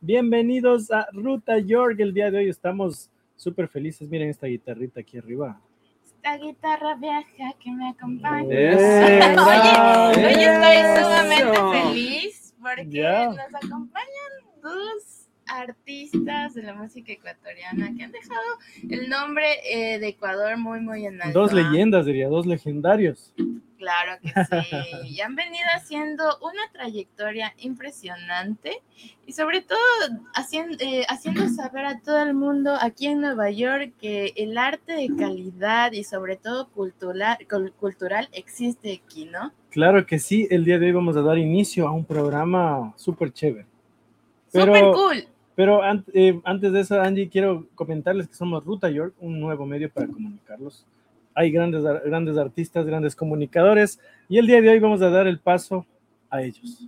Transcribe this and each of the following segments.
bienvenidos a Ruta York. El día de hoy estamos súper felices. Miren esta guitarrita aquí arriba. Esta guitarra vieja que me acompaña. Eh, Oye, hoy estoy sumamente feliz porque nos acompañan dos artistas de la música ecuatoriana que han dejado el nombre eh, de Ecuador muy, muy en alto. Dos ¿ah? leyendas, diría, dos legendarios. Claro que sí. Y han venido haciendo una trayectoria impresionante y sobre todo haciendo, eh, haciendo saber a todo el mundo aquí en Nueva York que el arte de calidad y sobre todo cultural, cul- cultural existe aquí, ¿no? Claro que sí, el día de hoy vamos a dar inicio a un programa súper chévere. Súper Pero, cool. Pero an- eh, antes de eso, Angie, quiero comentarles que somos Ruta York, un nuevo medio para comunicarlos. Hay grandes, ar- grandes artistas, grandes comunicadores, y el día de hoy vamos a dar el paso a ellos.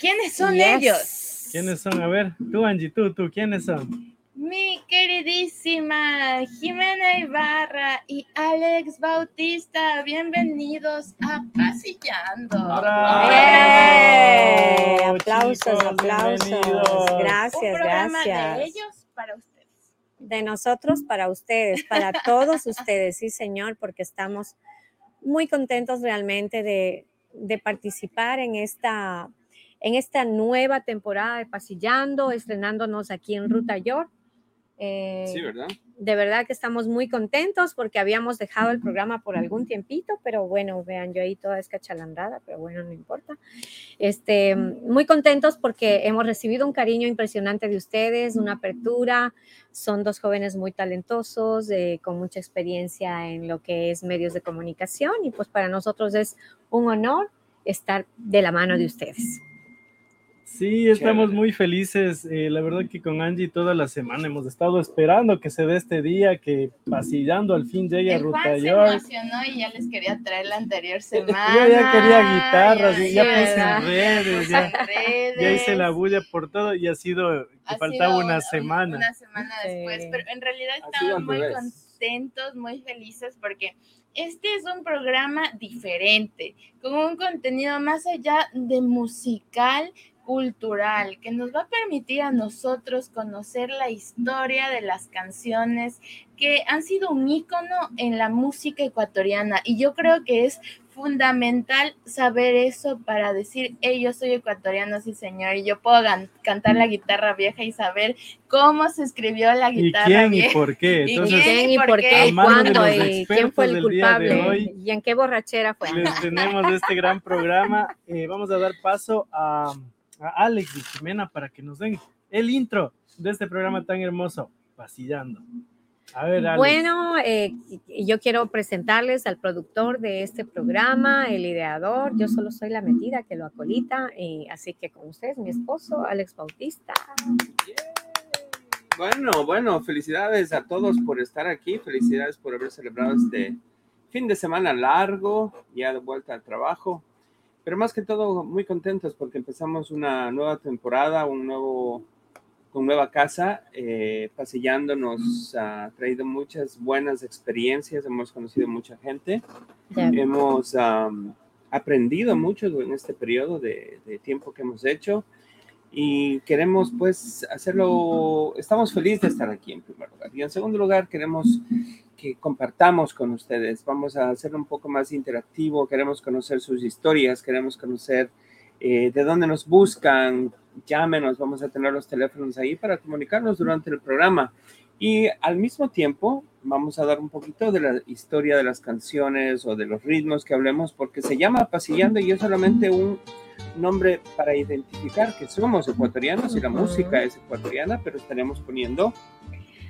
¿Quiénes son Yes. ellos? ¿Quiénes son? A ver, tú, Angie, tú, tú, ¿quiénes son? Mi queridísima Jimena Ibarra y Alex Bautista, bienvenidos a Pasillando. ¡Eh! Aplausos, chicos, aplausos. bienvenidos. Un Gracias, programa de gracias. ellos para ustedes. De nosotros para ustedes, para todos ustedes, sí, señor, porque estamos muy contentos realmente de, de participar en esta, en esta nueva temporada de Pasillando, estrenándonos aquí en Ruta York. Eh, Sí, ¿verdad? de verdad que estamos muy contentos porque habíamos dejado el programa por algún tiempito, pero bueno, vean, yo ahí toda escachalandrada, pero bueno, no importa. Este, muy contentos porque hemos recibido un cariño impresionante de ustedes, una apertura. Son dos jóvenes muy talentosos, eh, con mucha experiencia en lo que es medios de comunicación y pues para nosotros es un honor estar de la mano de ustedes. Sí, estamos Chévere. muy felices. eh, la verdad que con Angie toda la semana hemos estado esperando que se dé este día, que pasillando al fin llegue a Ruta Juan se York. emocionó y ya les quería traer la anterior semana. Yo ya quería guitarras, Ya, y ya sí, puse en redes, ya, redes. ya hice la bulla por todo y ha sido que Ha faltaba sido una un- semana. Una semana Sí. después, pero en realidad estamos muy revés. contentos, muy felices porque este es un programa diferente, con un contenido más allá de musical, cultural, que nos va a permitir a nosotros conocer la historia de las canciones que han sido un ícono en la música ecuatoriana. Y yo creo que es fundamental saber eso para decir, hey, yo soy ecuatoriano, sí señor, y yo puedo cantar la guitarra vieja y saber cómo se escribió la ¿Y guitarra quién y vieja. por qué? ¿Y Entonces, ¿Quién y por qué? ¿Y cuándo? ¿Y quién fue el culpable? hoy. ¿Y en qué borrachera fue? les tenemos este gran programa. Eh, vamos a dar paso a, a Alex y Jimena para que nos den el intro de este programa tan hermoso, Pasillando. A ver, Alex. Bueno, eh, yo quiero presentarles al productor de este programa, el ideador. Yo solo soy la metida que lo acolita, y así que con ustedes, mi esposo, Alex Bautista. Bueno, bueno, felicidades a todos por estar aquí, felicidades por haber celebrado este fin de semana largo, ya de vuelta al trabajo, pero más que todo muy contentos porque empezamos una nueva temporada, un nuevo, con nueva casa, eh, pasillando nos ha traído muchas buenas experiencias, hemos conocido mucha gente, hemos am, aprendido mucho en este periodo de, de tiempo que hemos hecho y queremos pues hacerlo, estamos felices de estar aquí en primer lugar. Y en segundo lugar queremos que compartamos con ustedes, vamos a hacerlo un poco más interactivo, queremos conocer sus historias, queremos conocer eh, de dónde nos buscan, llámenos, vamos a tener los teléfonos ahí para comunicarnos durante el programa. Y al mismo tiempo vamos a dar un poquito de la historia de las canciones o de los ritmos que hablemos, porque se llama Pasillando y es solamente un nombre para identificar que somos ecuatorianos y la música es ecuatoriana, pero estaremos poniendo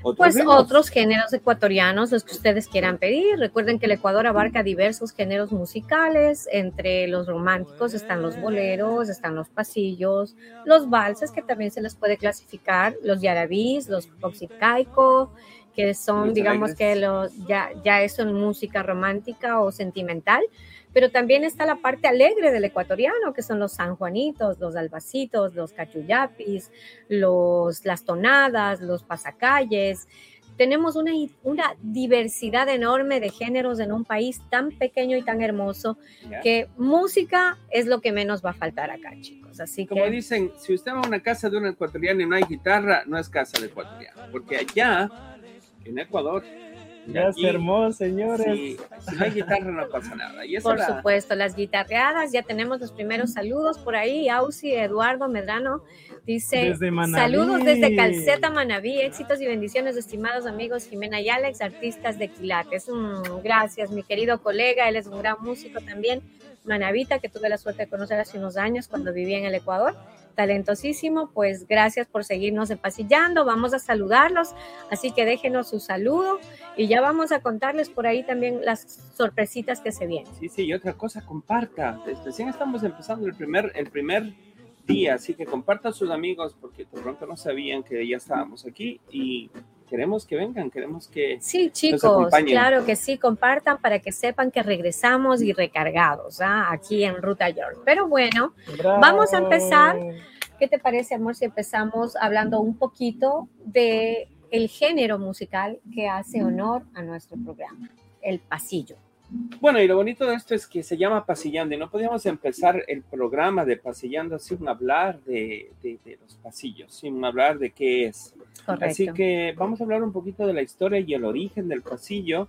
otros Pues ritmos. otros géneros ecuatorianos, los que ustedes quieran pedir. Recuerden que el Ecuador abarca diversos géneros musicales. Entre los románticos están los boleros, están los pasillos, los valses, que también se les puede clasificar, los yarabís, los poxicaico, que son, digamos que los ya, ya es música romántica o sentimental. Pero también está la parte alegre del ecuatoriano, que son los sanjuanitos, los albacitos, los cachuyapis, los, las tonadas, los pasacalles. tenemos una, una diversidad enorme de géneros en un país tan pequeño y tan hermoso que música es lo que menos va a faltar acá, chicos. Así Como que dicen, si usted va a una casa de un ecuatoriano y no hay guitarra, no es casa de ecuatoriano. Porque allá, en Ecuador, Ya se armó, señores. si, si no hay guitarra no pasa nada. Y Por supuesto, las guitarreadas, ya tenemos los primeros saludos por ahí. Ausi Eduardo Medrano dice: Desde. Saludos desde Calceta Manabí, éxitos y bendiciones, estimados amigos Jimena y Alex, artistas de Quilates. Mm, gracias, mi querido colega, él es un gran músico también. Manavita, que tuve la suerte de conocer hace unos años cuando vivía en el Ecuador. Talentosísimo, pues gracias por seguirnos empasillando. Vamos a saludarlos, así que déjenos su saludo y ya vamos a contarles por ahí también las sorpresitas que se vienen. Sí, sí, y otra cosa, comparta. Pues, Recién estamos empezando el primer, el primer día, así que comparta a sus amigos porque de pronto no sabían que ya estábamos aquí y queremos que vengan, queremos que... Sí, chicos, acompañen. claro que sí, compartan para que sepan que regresamos y recargados ¿ah? aquí en Ruta York. Pero bueno, Bravo. Vamos a empezar. ¿qué te parece, amor, si empezamos hablando un poquito de el género musical que hace honor a nuestro programa, el pasillo? Bueno, y lo bonito de esto es que se llama Pasillando y no podíamos empezar el programa de Pasillando sin hablar de, de- de los pasillos, sin hablar de qué es. Correcto. Así que vamos a hablar un poquito de la historia y el origen del pasillo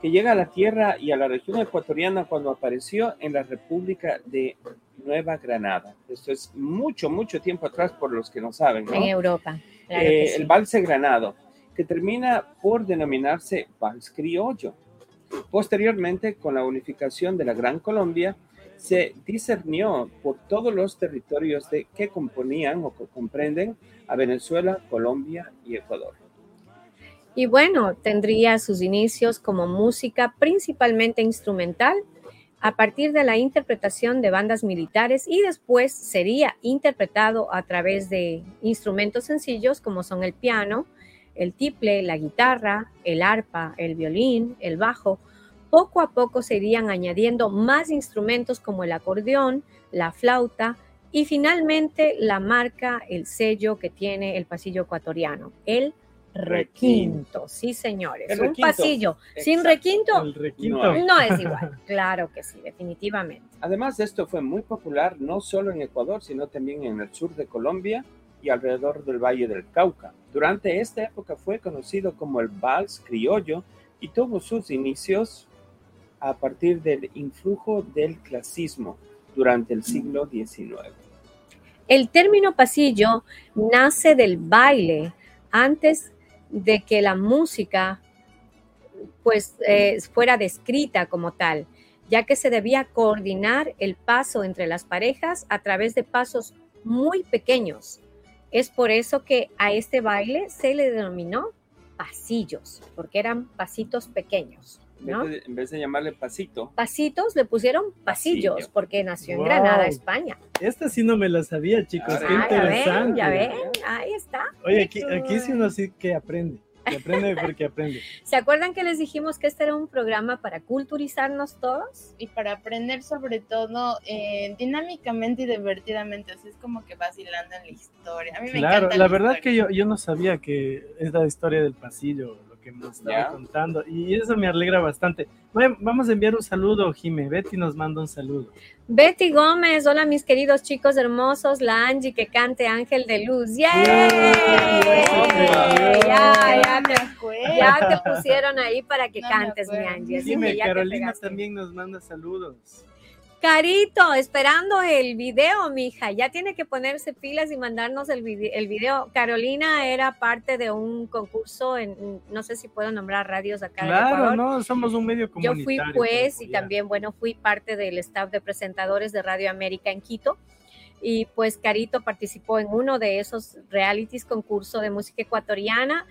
que llega a la tierra y a la región ecuatoriana cuando apareció en la República de Nueva Granada. Esto es mucho, mucho tiempo atrás por los que no saben, ¿no? En Europa. Claro Eh, sí. El valse granado, que termina por denominarse vals criollo. Posteriormente, con la unificación de la Gran Colombia, se discernió por todos los territorios de, que componían o que comprenden a Venezuela, Colombia y Ecuador. Y bueno, tendría sus inicios como música principalmente instrumental a partir de la interpretación de bandas militares y después sería interpretado a través de instrumentos sencillos como son el piano, el tiple, la guitarra, el arpa, el violín, el bajo. Poco a poco se irían añadiendo más instrumentos como el acordeón, la flauta y finalmente la marca, el sello que tiene el pasillo ecuatoriano, el requinto. Sí, señores, El un requinto. pasillo sin requinto El no es igual. Claro que sí, definitivamente. Además, esto fue muy popular no solo en Ecuador, sino también en el sur de Colombia y alrededor del Valle del Cauca. Durante esta época fue conocido como el vals criollo y tuvo sus inicios a partir del influjo del clasismo durante el siglo XIX. El término pasillo nace del baile antes de que la música pues eh, fuera descrita como tal, ya que se debía coordinar el paso entre las parejas a través de pasos muy pequeños. Es por eso que a este baile se le denominó pasillos, porque eran pasitos pequeños. En ¿no? vez, de, en vez de llamarle pasito, Pasitos le pusieron pasillos Pasillo. porque nació en Wow. Granada, España. Esta sí no me la sabía, chicos. Ah, Qué Ah, ya ven, interesante. ya ven, ahí está. Oye, aquí, aquí sí uno sí que aprende. Que aprende porque aprende. ¿Se acuerdan que les dijimos que este era un programa para culturizarnos todos? y para aprender sobre todo eh, dinámicamente y divertidamente, así es como que vacilando en la historia. A mí me Claro, encanta la verdad historia. que yo, yo no sabía que es la historia del pasillo, lo que me estaba Ya. contando, y eso me alegra bastante. Bueno, vamos a enviar un saludo, Jime. Betty nos manda un saludo. Betty Gómez, hola mis queridos chicos hermosos, la Angie que cante Ángel de Luz. ¡Yay! ¡Yay! Ya, ya me te, acuerdo. ya te pusieron ahí para que No cantes, mi. Angie. Jime, Carolina también nos manda saludos. Carito, esperando el video, mija. Ya tiene que ponerse pilas y mandarnos el, vide- el video. Carolina era parte de un concurso en, no sé si puedo nombrar radios acá Claro, no, somos un medio Yo comunitario. fui pues y también, bueno, fui parte del staff de presentadores de Radio América en Quito. Y pues Carito participó en uno de esos realities concurso de música ecuatoriana.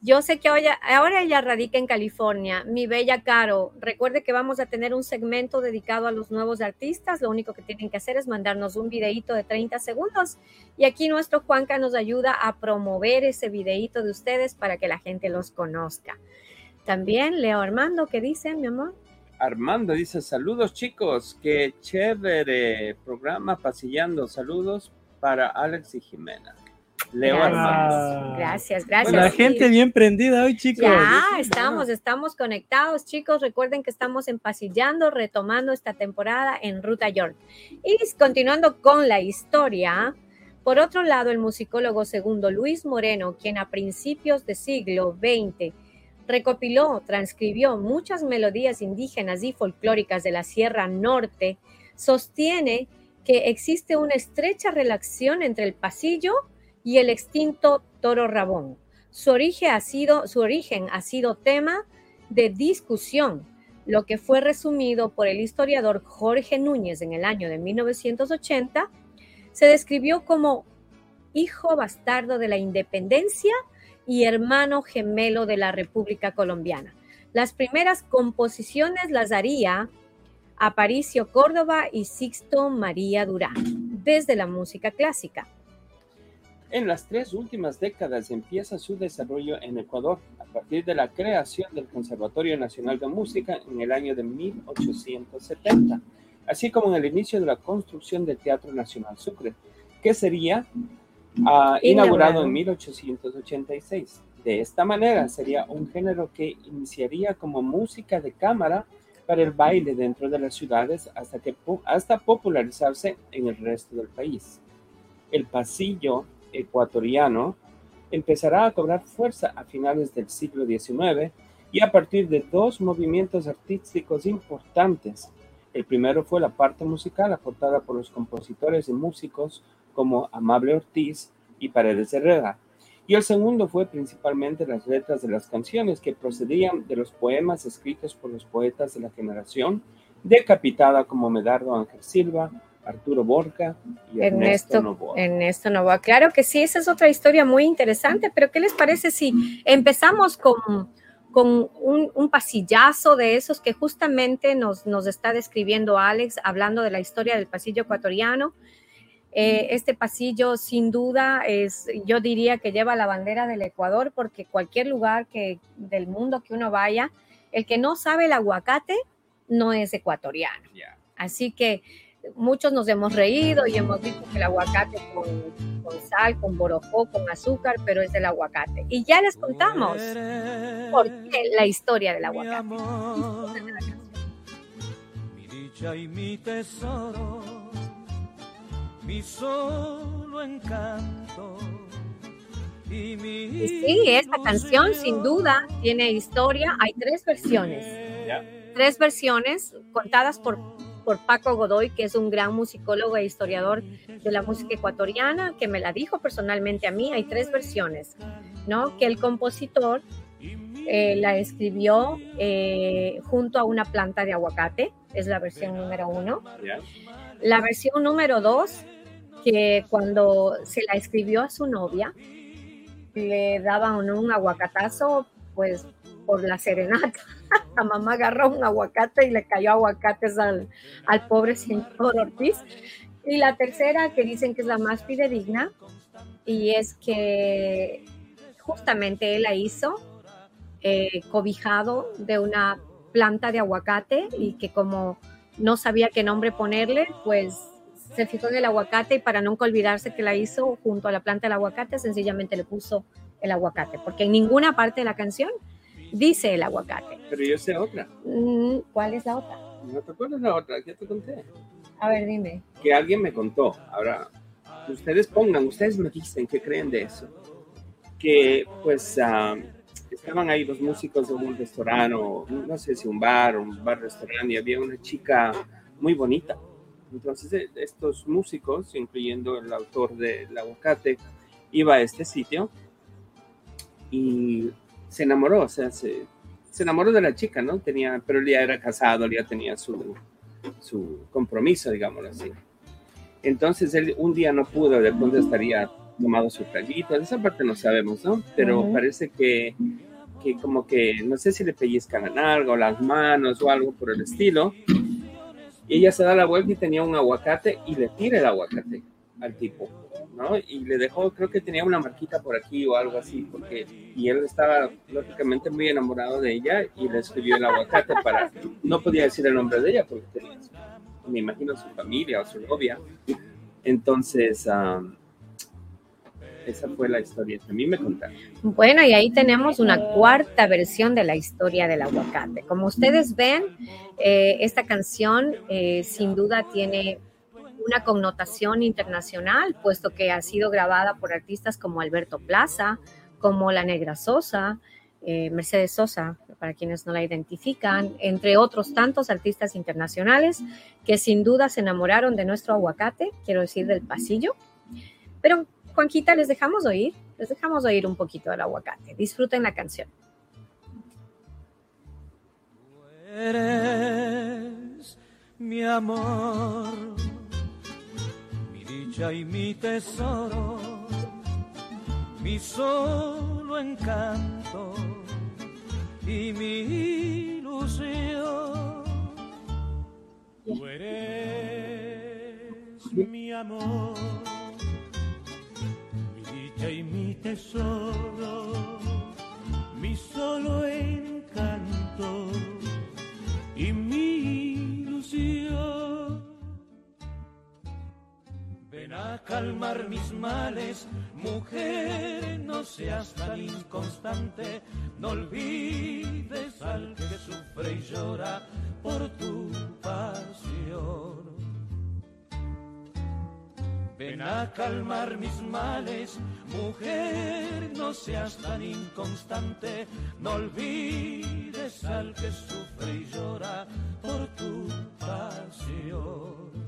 Yo sé que ahora, ella radica en California. Mi bella Caro, recuerde que vamos a tener un segmento dedicado a los nuevos artistas. Lo único que tienen que hacer es mandarnos un videíto de 30 segundos. Y aquí nuestro Juanca nos ayuda a promover ese videíto de ustedes para que la gente los conozca. También Leo Armando, ¿qué dice, mi amor? Armando dice, saludos chicos, qué chévere programa pasillando, saludos para Alex y Jimena. Leo Gracias. Gracias, gracias. La Sí. gente bien prendida hoy, chicos. Ya, estamos, estamos conectados, chicos. Recuerden que estamos empasillando, retomando esta temporada en Ruta York. Y continuando con la historia, por otro lado, el musicólogo segundo Luis Moreno, quien a principios del siglo XX recopiló, transcribió muchas melodías indígenas y folclóricas de la Sierra Norte, sostiene que existe una estrecha relación entre el pasillo y el extinto toro rabón. Su origen ha sido, su origen ha sido tema de discusión, lo que fue resumido por el historiador Jorge Núñez en el año de 1980, se describió como hijo bastardo de la independencia y hermano gemelo de la República Colombiana. Las primeras composiciones las haría Aparicio Córdoba y Sixto María Durán, desde la música clásica. En las tres últimas décadas empieza su desarrollo en Ecuador a partir de la creación del Conservatorio Nacional de Música en el año de 1870, así como en el inicio de la construcción del Teatro Nacional Sucre, que sería ah, inaugurado en 1886. De esta manera sería un género que iniciaría como música de cámara para el baile dentro de las ciudades hasta, que, hasta popularizarse en el resto del país. El pasillo ecuatoriano empezará a cobrar fuerza a finales del siglo XIX y a partir de dos movimientos artísticos importantes. El primero fue la parte musical aportada por los compositores y músicos como Amable Ortiz y Paredes Herrera. Y el segundo fue principalmente las letras de las canciones que procedían de los poemas escritos por los poetas de la generación decapitada como Medardo Ángel Silva, Arturo Borca y Ernesto, Ernesto, Novoa. Ernesto Novoa. Claro que sí, esa es otra historia muy interesante, pero ¿qué les parece si empezamos con, con un, un pasillazo de esos que justamente nos, nos está describiendo Alex, hablando de la historia del pasillo ecuatoriano? Eh, este pasillo sin duda es, yo diría que lleva la bandera del Ecuador porque cualquier lugar que, del mundo que uno vaya, el que no sabe el aguacate no es ecuatoriano. Así que muchos nos hemos reído y hemos dicho que el aguacate con, con sal, con borojó, con azúcar, pero es del aguacate. Y ya les contamos por qué la historia del aguacate. mi dicha y mi tesoro, mi solo encanto. Y, mi Y sí, esta canción sin duda tiene historia. Hay tres versiones. Tres versiones contadas por, por Paco Godoy, que es un gran musicólogo e historiador de la música ecuatoriana, que me la dijo personalmente a mí. Hay tres versiones, ¿no? Que el compositor eh, la escribió eh, junto a una planta de aguacate, es la versión número uno. La versión número dos, que cuando se la escribió a su novia, le daban un aguacatazo, pues por la serenata. La mamá agarró un aguacate y le cayó aguacates al, al pobre señor Ortiz. Y la tercera, que dicen que es la más fidedigna, y es que justamente él la hizo eh, cobijado de una planta de aguacate y que como no sabía qué nombre ponerle, pues se fijó en el aguacate y para nunca olvidarse que la hizo junto a la planta del aguacate, sencillamente le puso el aguacate, porque en ninguna parte de la canción dice el aguacate. Pero yo sé otra. Mm, ¿Cuál es la otra? ¿No te acuerdas la otra? ¿Qué te conté? A ver, dime. Que alguien me contó. Ahora, ustedes pongan, ustedes me dicen qué creen de eso. Que pues ah, estaban ahí los músicos de un restaurante o no sé si un bar o un bar-restaurante y había una chica muy bonita. Entonces eh, estos músicos, incluyendo el autor del aguacate, iba a este sitio y se enamoró, o sea, se, se enamoró de la chica, ¿no? Tenía, pero él ya era casado, él ya tenía su, su compromiso, digámoslo así. Entonces él un día no pudo, de pronto estaría tomado su traguito, esa parte no sabemos, ¿no? Pero parece que, que como que, no sé si le pellizcan la nalga o las manos o algo por el estilo. Y ella se da la vuelta y tenía un aguacate y le tira el aguacate al tipo, ¿no? Y le dejó, creo que tenía una marquita por aquí o algo así, porque, y él estaba lógicamente muy enamorado de ella y le escribió el aguacate para, no podía decir el nombre de ella porque tenía, me imagino, su familia o su novia. Entonces, esa fue la historia que a mí me contaron. Bueno, y ahí tenemos una cuarta versión de la historia del aguacate. Como ustedes ven, eh, esta canción eh, sin duda tiene una connotación internacional, puesto que ha sido grabada por artistas como Alberto Plaza, como La Negra Sosa, eh, Mercedes Sosa, para quienes no la identifican, entre otros tantos artistas internacionales que sin duda se enamoraron de nuestro aguacate, quiero decir del pasillo. Pero Juanquita, les dejamos oír, les dejamos oír un poquito del aguacate. Disfruten la canción. Mi amor, dicha y mi tesoro, mi solo encanto y mi ilusión. Tú eres mi amor, mi dicha y mi tesoro, mi solo encanto y mi ilusión. Ven a calmar mis males, mujer, no seas tan inconstante, no olvides al que sufre y llora por tu pasión. Ven a calmar mis males, mujer, no seas tan inconstante, no olvides al que sufre y llora por tu pasión.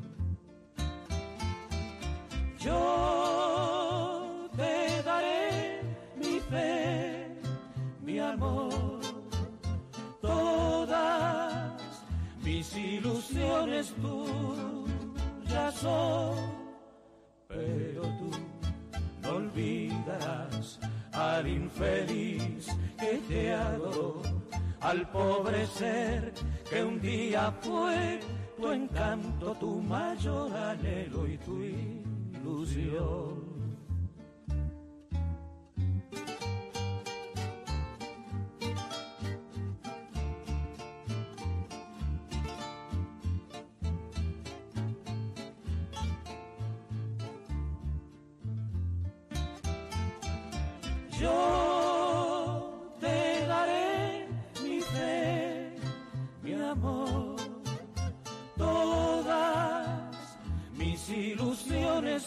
Yo te daré mi fe, mi amor, todas mis ilusiones tuyas son, pero tú no olvidarás al infeliz que te adoró, al pobre ser que un día fue tu encanto, tu mayor anhelo y tu ilusión.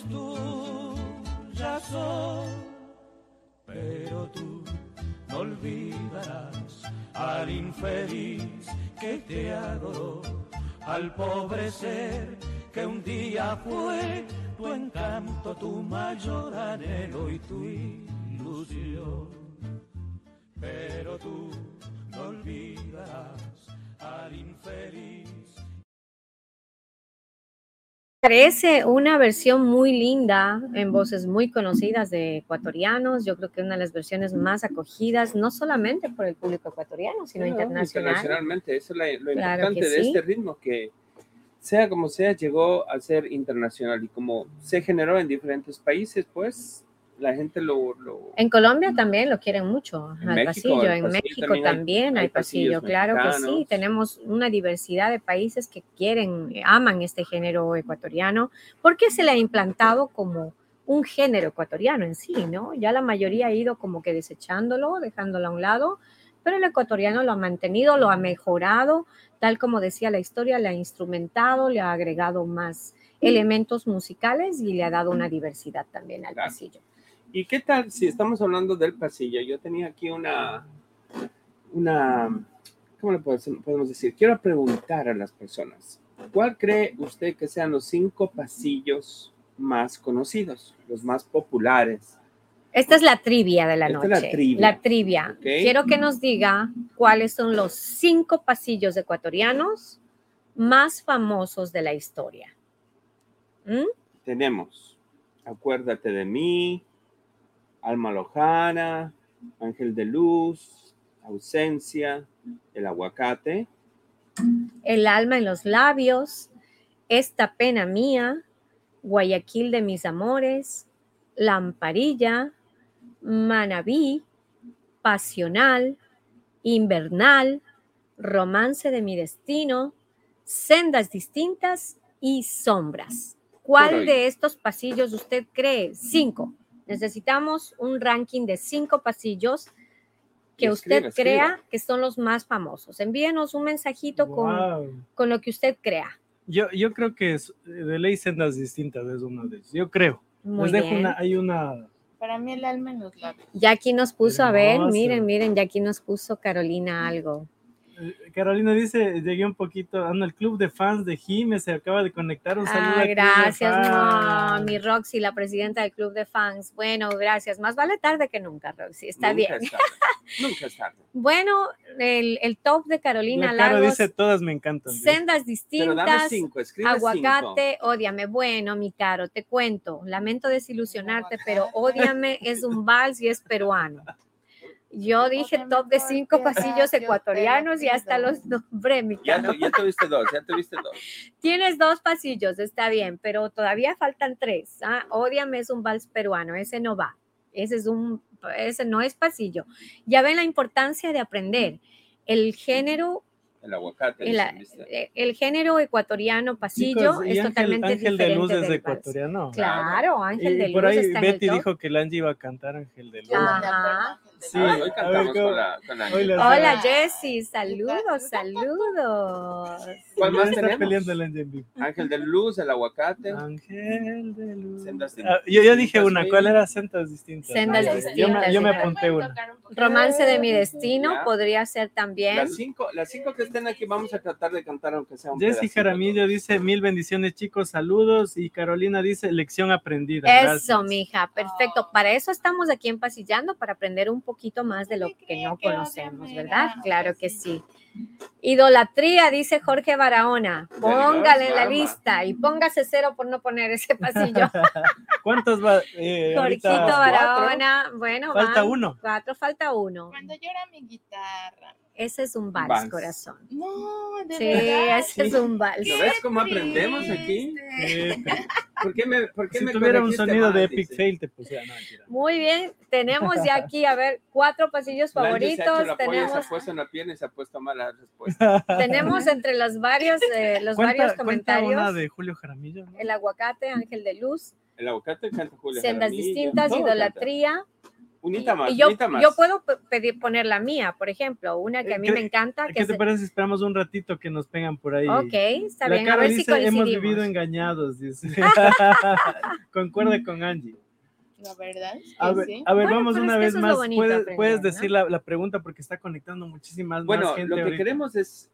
Tuyas son, pero tú no olvidarás al infeliz que te adoró, al pobre ser que un día fue tu encanto, tu mayor anhelo y tu ilusión. Pero tú no olvidarás al infeliz Parece una versión muy linda en voces muy conocidas de ecuatorianos. Yo creo que una de las versiones más acogidas, no solamente por el público ecuatoriano, sino No, internacional. Internacionalmente, eso es la- lo Claro importante de sí. este ritmo, que sea como sea, llegó a ser internacional y como se generó en diferentes países, pues la gente lo... lo- En Colombia también lo quieren mucho, En al México, pasillo. En pasillo México también hay- también hay, pasillo, claro que sí. Tenemos una diversidad de países que quieren, eh, aman este género ecuatoriano, porque se le ha implantado como un género ecuatoriano en sí, ¿no? Ya la mayoría ha ido como que desechándolo, dejándolo a un lado, pero el ecuatoriano lo ha mantenido, lo ha mejorado, tal como decía la historia, le ha instrumentado, le ha agregado más elementos musicales y le ha dado una diversidad también al Claro. pasillo. ¿Y qué tal si estamos hablando del pasillo? Yo tenía aquí una... una ¿Cómo le podemos decir? Quiero preguntar a las personas, ¿cuál cree usted que sean los cinco pasillos más conocidos, los más populares? Esta es la trivia de la Esta noche. es la trivia. La trivia. Ok. Quiero que nos diga cuáles son los cinco pasillos ecuatorianos más famosos de la historia. ¿Mm? Tenemos Acuérdate de mí, Alma Lojana, Ángel de Luz, Ausencia, El Aguacate, El alma en los labios, Esta pena mía, Guayaquil de mis amores, Lamparilla, Manabí, Pasional, Invernal, Romance de mi destino, Sendas distintas y Sombras. ¿Cuál de estos pasillos usted cree? Cinco. Necesitamos un ranking de cinco pasillos que usted crea que son los más famosos. Envíenos un mensajito con, Wow. con lo que usted crea. Yo, yo creo que es, de ley sendas distintas es uno de ellos. Yo creo. Muy Les dejo bien. una, hay una. Para mí el alma en los labios. Jackie nos puso, a ver, miren, miren, Jackie nos puso Carolina algo. Eh, Carolina dice, llegué un poquito, ando el club de fans de Jime, se acaba de conectar, un saludo. Ah, al gracias, no, mi Roxy, la presidenta del club de fans. Bueno, gracias. Más vale tarde que nunca, Roxy. Está Nunca bien. es tarde. Nunca es tarde. Bueno, el, el top de Carolina La Caro Lagos, dice, todas me encantan. sendas Pero dame distintas, cinco, escribe cinco. aguacate, ódiame. Bueno, mi caro, te cuento, lamento desilusionarte, pero ódiame es un vals y es peruano. Yo dije top de cinco pasillos ecuatorianos y hasta los nombré, mi Ya, tu- ya tuviste dos, ya tuviste dos. Tienes dos pasillos, está bien, pero todavía faltan tres. ¿ah? Ódiame es un vals peruano, ese no va. Ese es un, ese no es pasillo. Ya ven la importancia de aprender. El género, El aguacate. el, ¿viste? el género ecuatoriano pasillo Chicos, es Ángel- totalmente Ángel diferente de Luz es del ecuatoriano. Claro, Ángel Y, de y por Luz ahí está en Betty el top. dijo que Lange iba a cantar Ángel de Luz. No Ajá. Sí. Hoy, cantamos ver, ¿cómo- con la, con la Hola Ah. Jessy, saludos, saludos. ¿Cuál más está tenemos? peleando vivo. Ángel de Luz, el aguacate. Ángel de Luz. Sendas Ah, yo, yo dije una. ¿cuál era? Sendas distintas. Sendas Yo me- distintas, Yo me sí. apunté una. Un. Romance de mi destino Ya. podría ser también. Las cinco, las cinco que estén aquí vamos a tratar de cantar aunque sea un Jessy pedacito Jaramillo dice mil bendiciones chicos, saludos y Carolina dice lección aprendida. Eso, Gracias. mija, perfecto. Para eso estamos aquí en Pasillando, para aprender un poquito más de lo que no que conocemos, ¿verdad? Claro que Pasillando. sí. Idolatría, dice Jorge Barahona. Póngale en la lista y póngase cero por no poner ese pasillo. ¿Cuántos va? Eh, Jorgito Barahona, bueno, falta van uno. Cuatro, falta uno. Cuando llora mi guitarra. Ese es un vals, Vals. corazón. No, de Sí, verdad. ese es un vals. ¿Lo ves cómo aprendemos aquí? ¿Por qué me, por qué si me tuviera un sonido de mal, Epic dice? Fail, te pusiera. No. Muy bien, tenemos ya aquí, a ver, cuatro pasillos favoritos. la polla, Tenemos, se ha puesto en la pierna y se ha puesto mala respuesta. tenemos entre los varios, eh, los Cuenta- varios cuenta comentarios. una de Julio Jaramillo. ¿no? El aguacate, Ángel de Luz, El aguacate canta Julio sendas Jaramillo, distintas, todo canta. Unita y- más, y yo, unita más. yo puedo pe- pedir, poner la mía, por ejemplo, una que a mí ¿Qué- me encanta. Que ¿Qué te se- parece si esperamos un ratito que nos pegan por ahí? Ok, está La bien, a cara ver si dice, hemos coincidimos. vivido engañados, dice. Concuerda con Angie. La verdad es que A ver, sí. a ver Bueno, vamos una que vez más. bonito Puedes, aprender, puedes ¿no? decir la, la pregunta porque está conectando muchísimas Bueno, más gente. lo que ahorita. queremos es eh,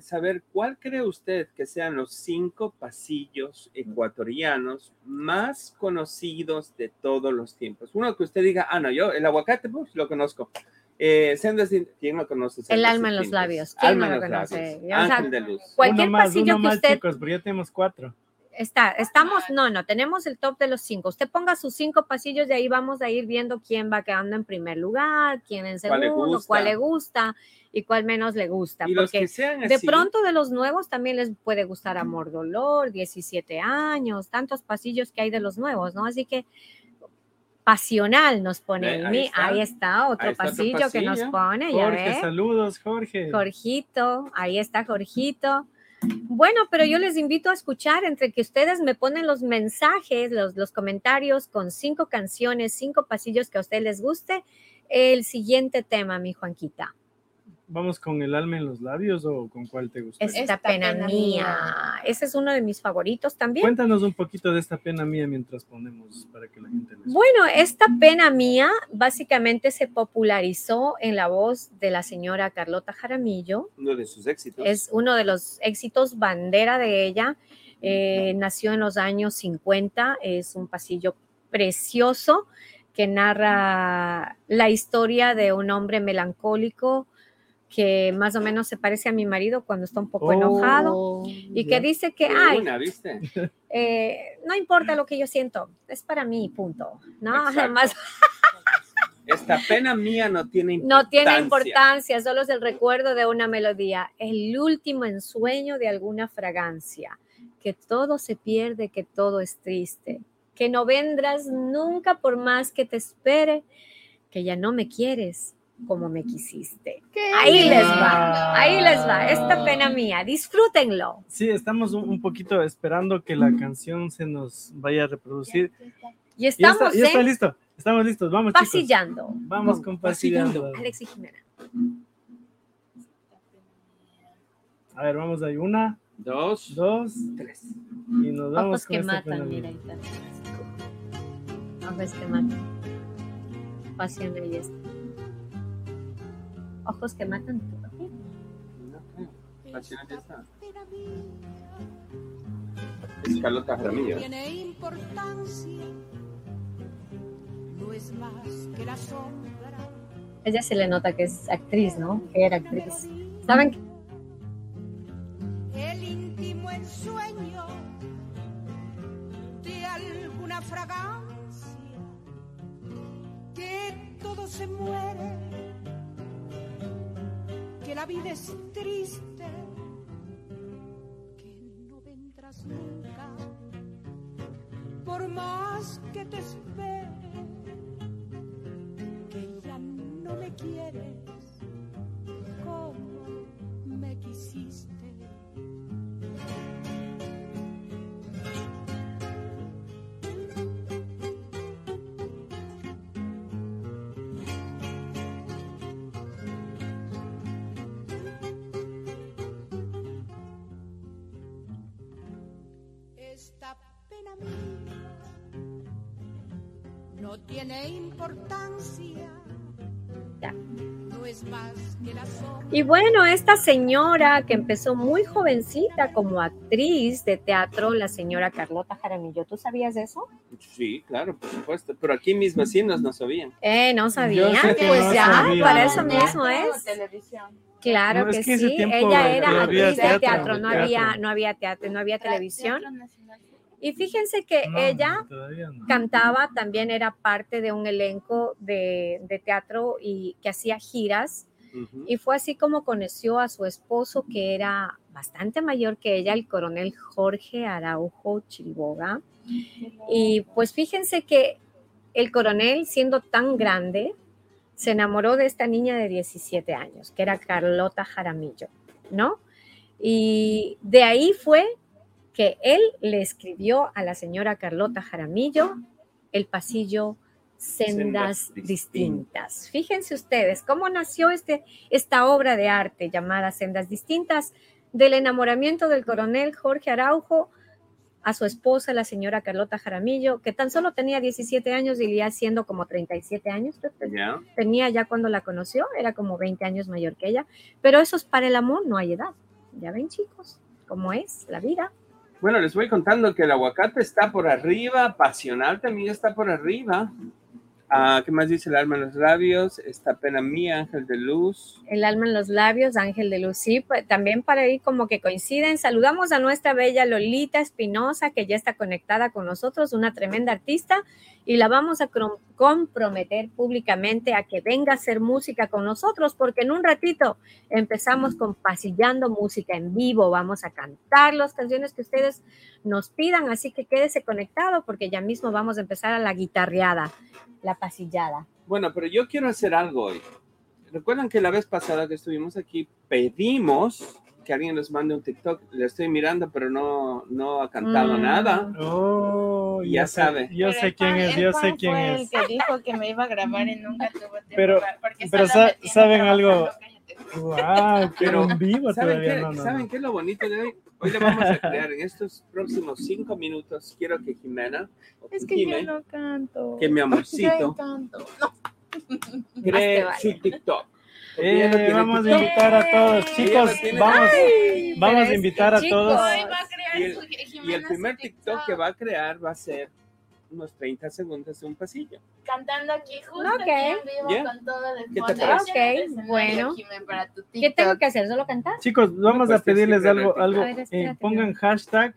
saber cuál cree usted que sean los cinco pasillos ecuatorianos más conocidos de todos los tiempos. Uno que usted diga, ah, no, yo el aguacate, pues lo conozco. Eh, sendas ¿quién no conoce? El alma en los labios, ¿quién Alma no lo conoce? labios. Ya, o sea, Ángel de luz. Cualquier uno más, pasillo uno que más, usted chicos, porque ya tenemos cuatro. Está, estamos, no, no, tenemos el top de los cinco. Usted ponga sus cinco pasillos y ahí vamos a ir viendo quién va quedando en primer lugar, quién en ¿Cuál le segundo, gusta? cuál le gusta y cuál menos le gusta. Y Porque de pronto de los nuevos también les puede gustar Amor Dolor, 17 años, tantos pasillos que hay de los nuevos, ¿no? Así que pasional nos pone ahí, ahí está. ahí está otro Ahí está otro pasillo que nos pone, ya Jorge, ve. saludos, Jorge. Jorgito, ahí está Jorgito. Bueno, pero yo les invito a escuchar entre que ustedes me ponen los mensajes, los, comentarios con cinco canciones, cinco pasillos que a ustedes les guste. El siguiente tema, mi Juanquita. ¿Vamos con el alma en los labios o con cuál te gusta? Esta, Esta pena, pena mía. mía. Ese es uno de mis favoritos también. Cuéntanos un poquito de esta pena mía mientras ponemos para que la gente les... Bueno, esta pena mía básicamente se popularizó en la voz de la señora Carlota Jaramillo. uno de sus éxitos. Es uno de los éxitos bandera de ella. Eh, nació en los años 50. Es un pasillo precioso que narra la historia de un hombre melancólico que más o menos se parece a mi marido cuando está un poco enojado Oh, y ya. que dice que, ay, una, ¿viste? eh, no importa lo que yo siento, es para mí, punto. ¿no? Exacto. Más, Esta pena mía no tiene importancia. no tiene importancia, solo es el recuerdo de una melodía, el último ensueño de alguna fragancia, que todo se pierde, que todo es triste, que no vendrás nunca por más que te espere, que ya no me quieres, como me quisiste. Qué Ahí les va, ahí les va, esta pena mía, disfrútenlo. Sí, estamos un, poquito esperando que la canción se nos vaya a reproducir. Y Ya estamos está, ya está en listo. Estamos listos. Vamos, chicos. pasillando. Vamos con pasillando. Alex y Jimena. A ver, vamos ahí. Una, Dos, dos, tres. y nos vamos Ojos con que esta matan, pena mira ahí está. Ojos que matan. Pasión ahí está. Ojos que matan. No creo. Pasión ya está. Es Carlota Jaramillo. tiene importancia, no es más que la sombra. Ella se le nota que es actriz, ¿no? Que era actriz. ¿Saben? qué? El íntimo ensueño de alguna fragancia, que todo se muere, que la vida es triste, que no vendrás nunca, por más que te espere, que ya no me quieres como me quisiste. No tiene importancia. Ya. No es más que la sombra. Y bueno, esta señora que empezó muy jovencita como actriz de teatro, la señora Carlota Jaramillo, ¿tú sabías de eso? Sí, claro, por supuesto. Pero aquí mis vecinos no sabían. Eh, no sabía. Yo sé que Pues no ya, sabía. para eso mismo es. televisión. Claro No, es que, sí. Ella era actriz de teatro, teatro, no teatro. había, no había teatro, no había televisión. Teatro. Y fíjense que No, ella no. cantaba, también era parte de un elenco de, de teatro y que hacía giras. Y fue así como conoció a su esposo, que era bastante mayor que ella, el coronel Jorge Araujo Chilboga. Y pues fíjense que el coronel, siendo tan grande, se enamoró de esta niña de 17 años, que era Carlota Jaramillo, ¿no? Y de ahí fue que él le escribió a la señora Carlota Jaramillo el pasillo Sendas, Sendas distintas. Fíjense ustedes cómo nació este, esta obra de arte llamada Sendas Distintas del enamoramiento del coronel Jorge Araujo a su esposa, la señora Carlota Jaramillo, que tan solo tenía 17 años y ya siendo como 37 años, tenía ya cuando la conoció, era como 20 años mayor que ella, pero eso es para el amor, no hay edad. Ya ven chicos, cómo es la vida. Bueno, les voy contando que el aguacate está por arriba, pasional también está por arriba. Ah, ¿Qué más dice el alma en los labios? Esta pena mía, ángel de luz. El alma en los labios, Ángel de Lucí, pues, también para ahí como que coinciden. Saludamos a nuestra bella Lolita Espinosa, que ya está conectada con nosotros, una tremenda artista, y la vamos a comprometer públicamente a que venga a hacer música con nosotros, porque en un ratito empezamos con Pasillando Música en vivo, vamos a cantar las canciones que ustedes nos pidan, así que quédese conectado, porque ya mismo vamos a empezar a la guitarreada, la Bueno, pero yo quiero hacer algo hoy. Recuerdan que la vez pasada que estuvimos aquí pedimos que alguien nos mande un TikTok. Le estoy mirando, pero no, no ha cantado Mm. nada. Oh, Ya yo sé- sabe. Yo Pero sé quién es, yo sé quién fue es. el que dijo que me iba a grabar y nunca tuvo tiempo. Pero- sa- ¿saben algo? Wow, pero Pero, en vivo ¿Saben, todavía qué, no, no, ¿saben no. qué es lo bonito de hoy? Hoy le vamos a crear en estos próximos cinco minutos. Quiero que Jimena, Es que yo no canto. que mi Yo amorcito canto. No. cree su TikTok. Eh, tiene vamos a TikTok. invitar a todos, chicos. Vamos, Ay, vamos a invitar a todos. Hoy va a crear Y el- Y el primer TikTok que va a crear va a ser unos 30 segundos de un pasillo. Cantando aquí justo Ok. aquí en vivo con todo de ¿Qué el Ok, bueno. Jimé, para tu ¿Qué tengo que hacer? ¿Solo cantar? Chicos, vamos Pues a pedirles sí, algo, algo. A ver, eh, pongan hashtag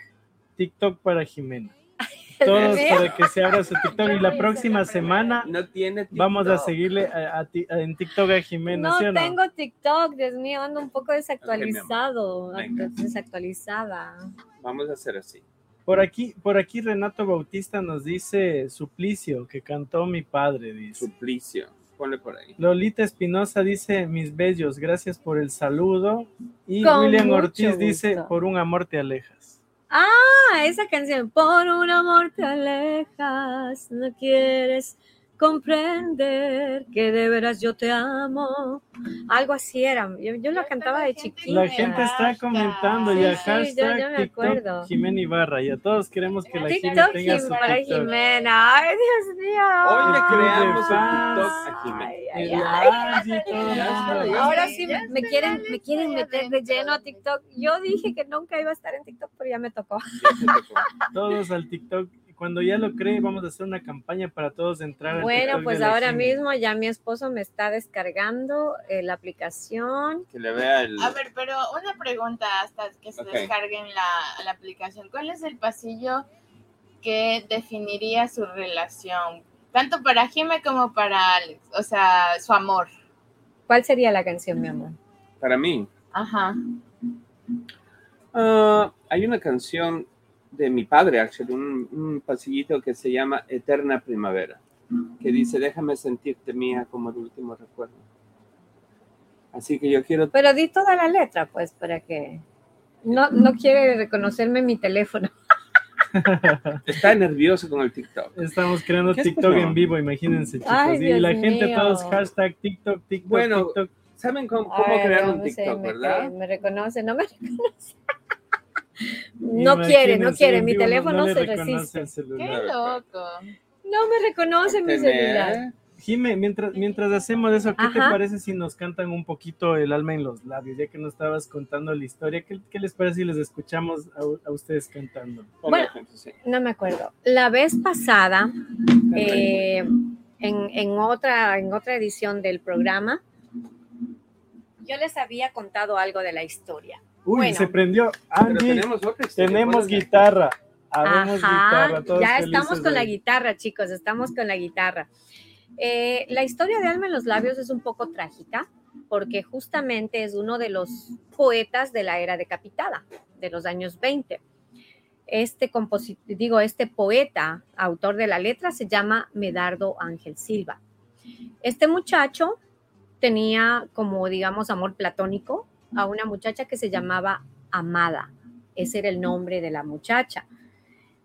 TikTok para Jimena. Todos para que se abra su TikTok y la próxima semana No tiene TikTok. vamos a seguirle a- a ti- a- en TikTok a Jimena, No ¿sí o no? tengo TikTok, Dios mío, ando un poco desactualizado, desactualizada. Vamos a hacer así. Por aquí, por aquí Renato Bautista nos dice Suplicio, que cantó mi padre, dice. Suplicio. ponle por ahí. Lolita Espinosa dice, mis bellos, gracias por el saludo. Y Con William Ortiz dice, por un amor te alejas. Ah, esa canción. Por un amor te alejas, no quieres comprender que de veras yo te amo. Algo así era. Yo, yo la cantaba de chiquita. La gente está comentando Sí, ya, sí, yo- hashtag yo me TikTok acuerdo. Jimena Ibarra. Ya todos queremos que la Jimena TikTok tenga su para TikTok. Jimena. Ay, Dios mío. Hoy le creamos un. TikTok a Jimena. El el Ahora Sí, ya me, me quieren, me quieren meter de lleno a TikTok. Yo dije que nunca iba a estar en TikTok, pero ya me tocó. Ya te tocó. Todos al TikTok. Cuando ya lo cree, vamos a hacer una campaña para todos entrar Bueno, pues ahora mismo ya mi esposo me está descargando eh, la aplicación. Que le vea el. A ver, pero una pregunta hasta que se Ok. descarguen la, la aplicación. ¿Cuál es el pasillo que definiría su relación? Tanto para Jime como para Alex. O sea, su amor. ¿Cuál sería la canción, mi amor? Para mí, Ajá. ah, hay una canción de mi padre, actually, un, un pasillito que se llama Eterna Primavera, que dice, déjame sentirte mía como el último recuerdo. Así que yo quiero Pero di toda la letra, pues, para que... No, no quiere reconocerme mi teléfono. Está nervioso con el TikTok. Estamos creando ¿Qué TikTok en vivo, imagínense, chicos. Ay, y Dios la gente, mío. todos hashtag TikTok, TikTok, Bueno, TikTok. ¿Saben cómo, cómo Ay, crear un no sé, TikTok, me, verdad? Me reconoce, no me reconoce. no quiere, no quiere. Mi teléfono no se reconoce resiste. Qué loco. No me reconoce mi celular. Jime, mientras, mientras hacemos eso, ¿qué te parece si nos cantan un poquito el alma en los labios? Ya que nos estabas contando la historia, ¿qué, qué les parece si les escuchamos a, a ustedes cantando? Bueno. sí. No me acuerdo. La vez pasada, eh, en, en otra, en otra edición del programa, yo les había contado algo de la historia. Uy, Bueno. se prendió. Angie, tenemos guitarra. Habemos Ajá, guitarra. Todos ya estamos con la guitarra, chicos, estamos con la guitarra. Eh, la historia de Alma en los Labios es un poco trágica porque justamente es uno de los poetas de la era decapitada, de los años 20. Este composi- digo, este poeta, autor de la letra, se llama Medardo Ángel Silva. Este muchacho tenía como, digamos, amor platónico a una muchacha que se llamaba Amada. Ese era el nombre de la muchacha.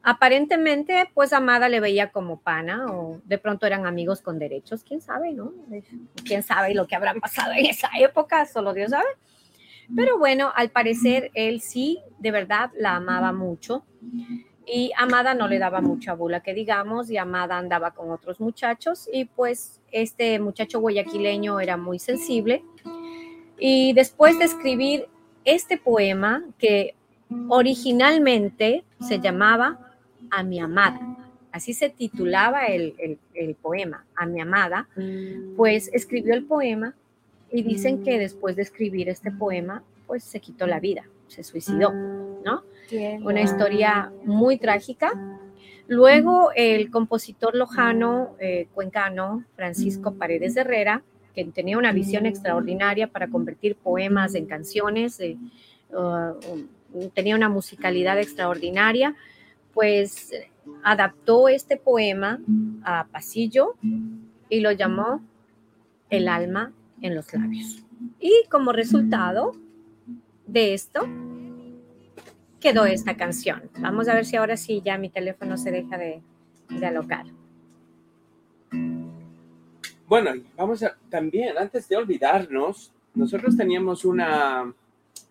Aparentemente, pues Amada le veía como pana o de pronto eran amigos con derechos, quién sabe, ¿no? Quién sabe lo que habrá pasado en esa época, solo Dios sabe. Pero bueno, al parecer él sí, de verdad, la amaba mucho y Amada no le daba mucha bula, que digamos, y Amada andaba con otros muchachos y pues este muchacho guayaquileño era muy sensible y después de escribir este poema que originalmente se llamaba A mi amada, así se titulaba el, el- el poema, A mi amada, pues escribió el poema y dicen que después de escribir este poema, pues se quitó la vida, se suicidó, ¿no? Una historia muy trágica. Luego el compositor lojano eh, cuencano Francisco Paredes Herrera, que tenía una visión extraordinaria para convertir poemas en canciones, eh, uh, tenía una musicalidad extraordinaria, pues eh, adaptó este poema a pasillo y lo llamó El alma en los labios. Y como resultado de esto, quedó esta canción. Vamos a ver si ahora sí ya mi teléfono se deja de, de alocar. Bueno, y vamos a también, antes de olvidarnos, nosotros teníamos una,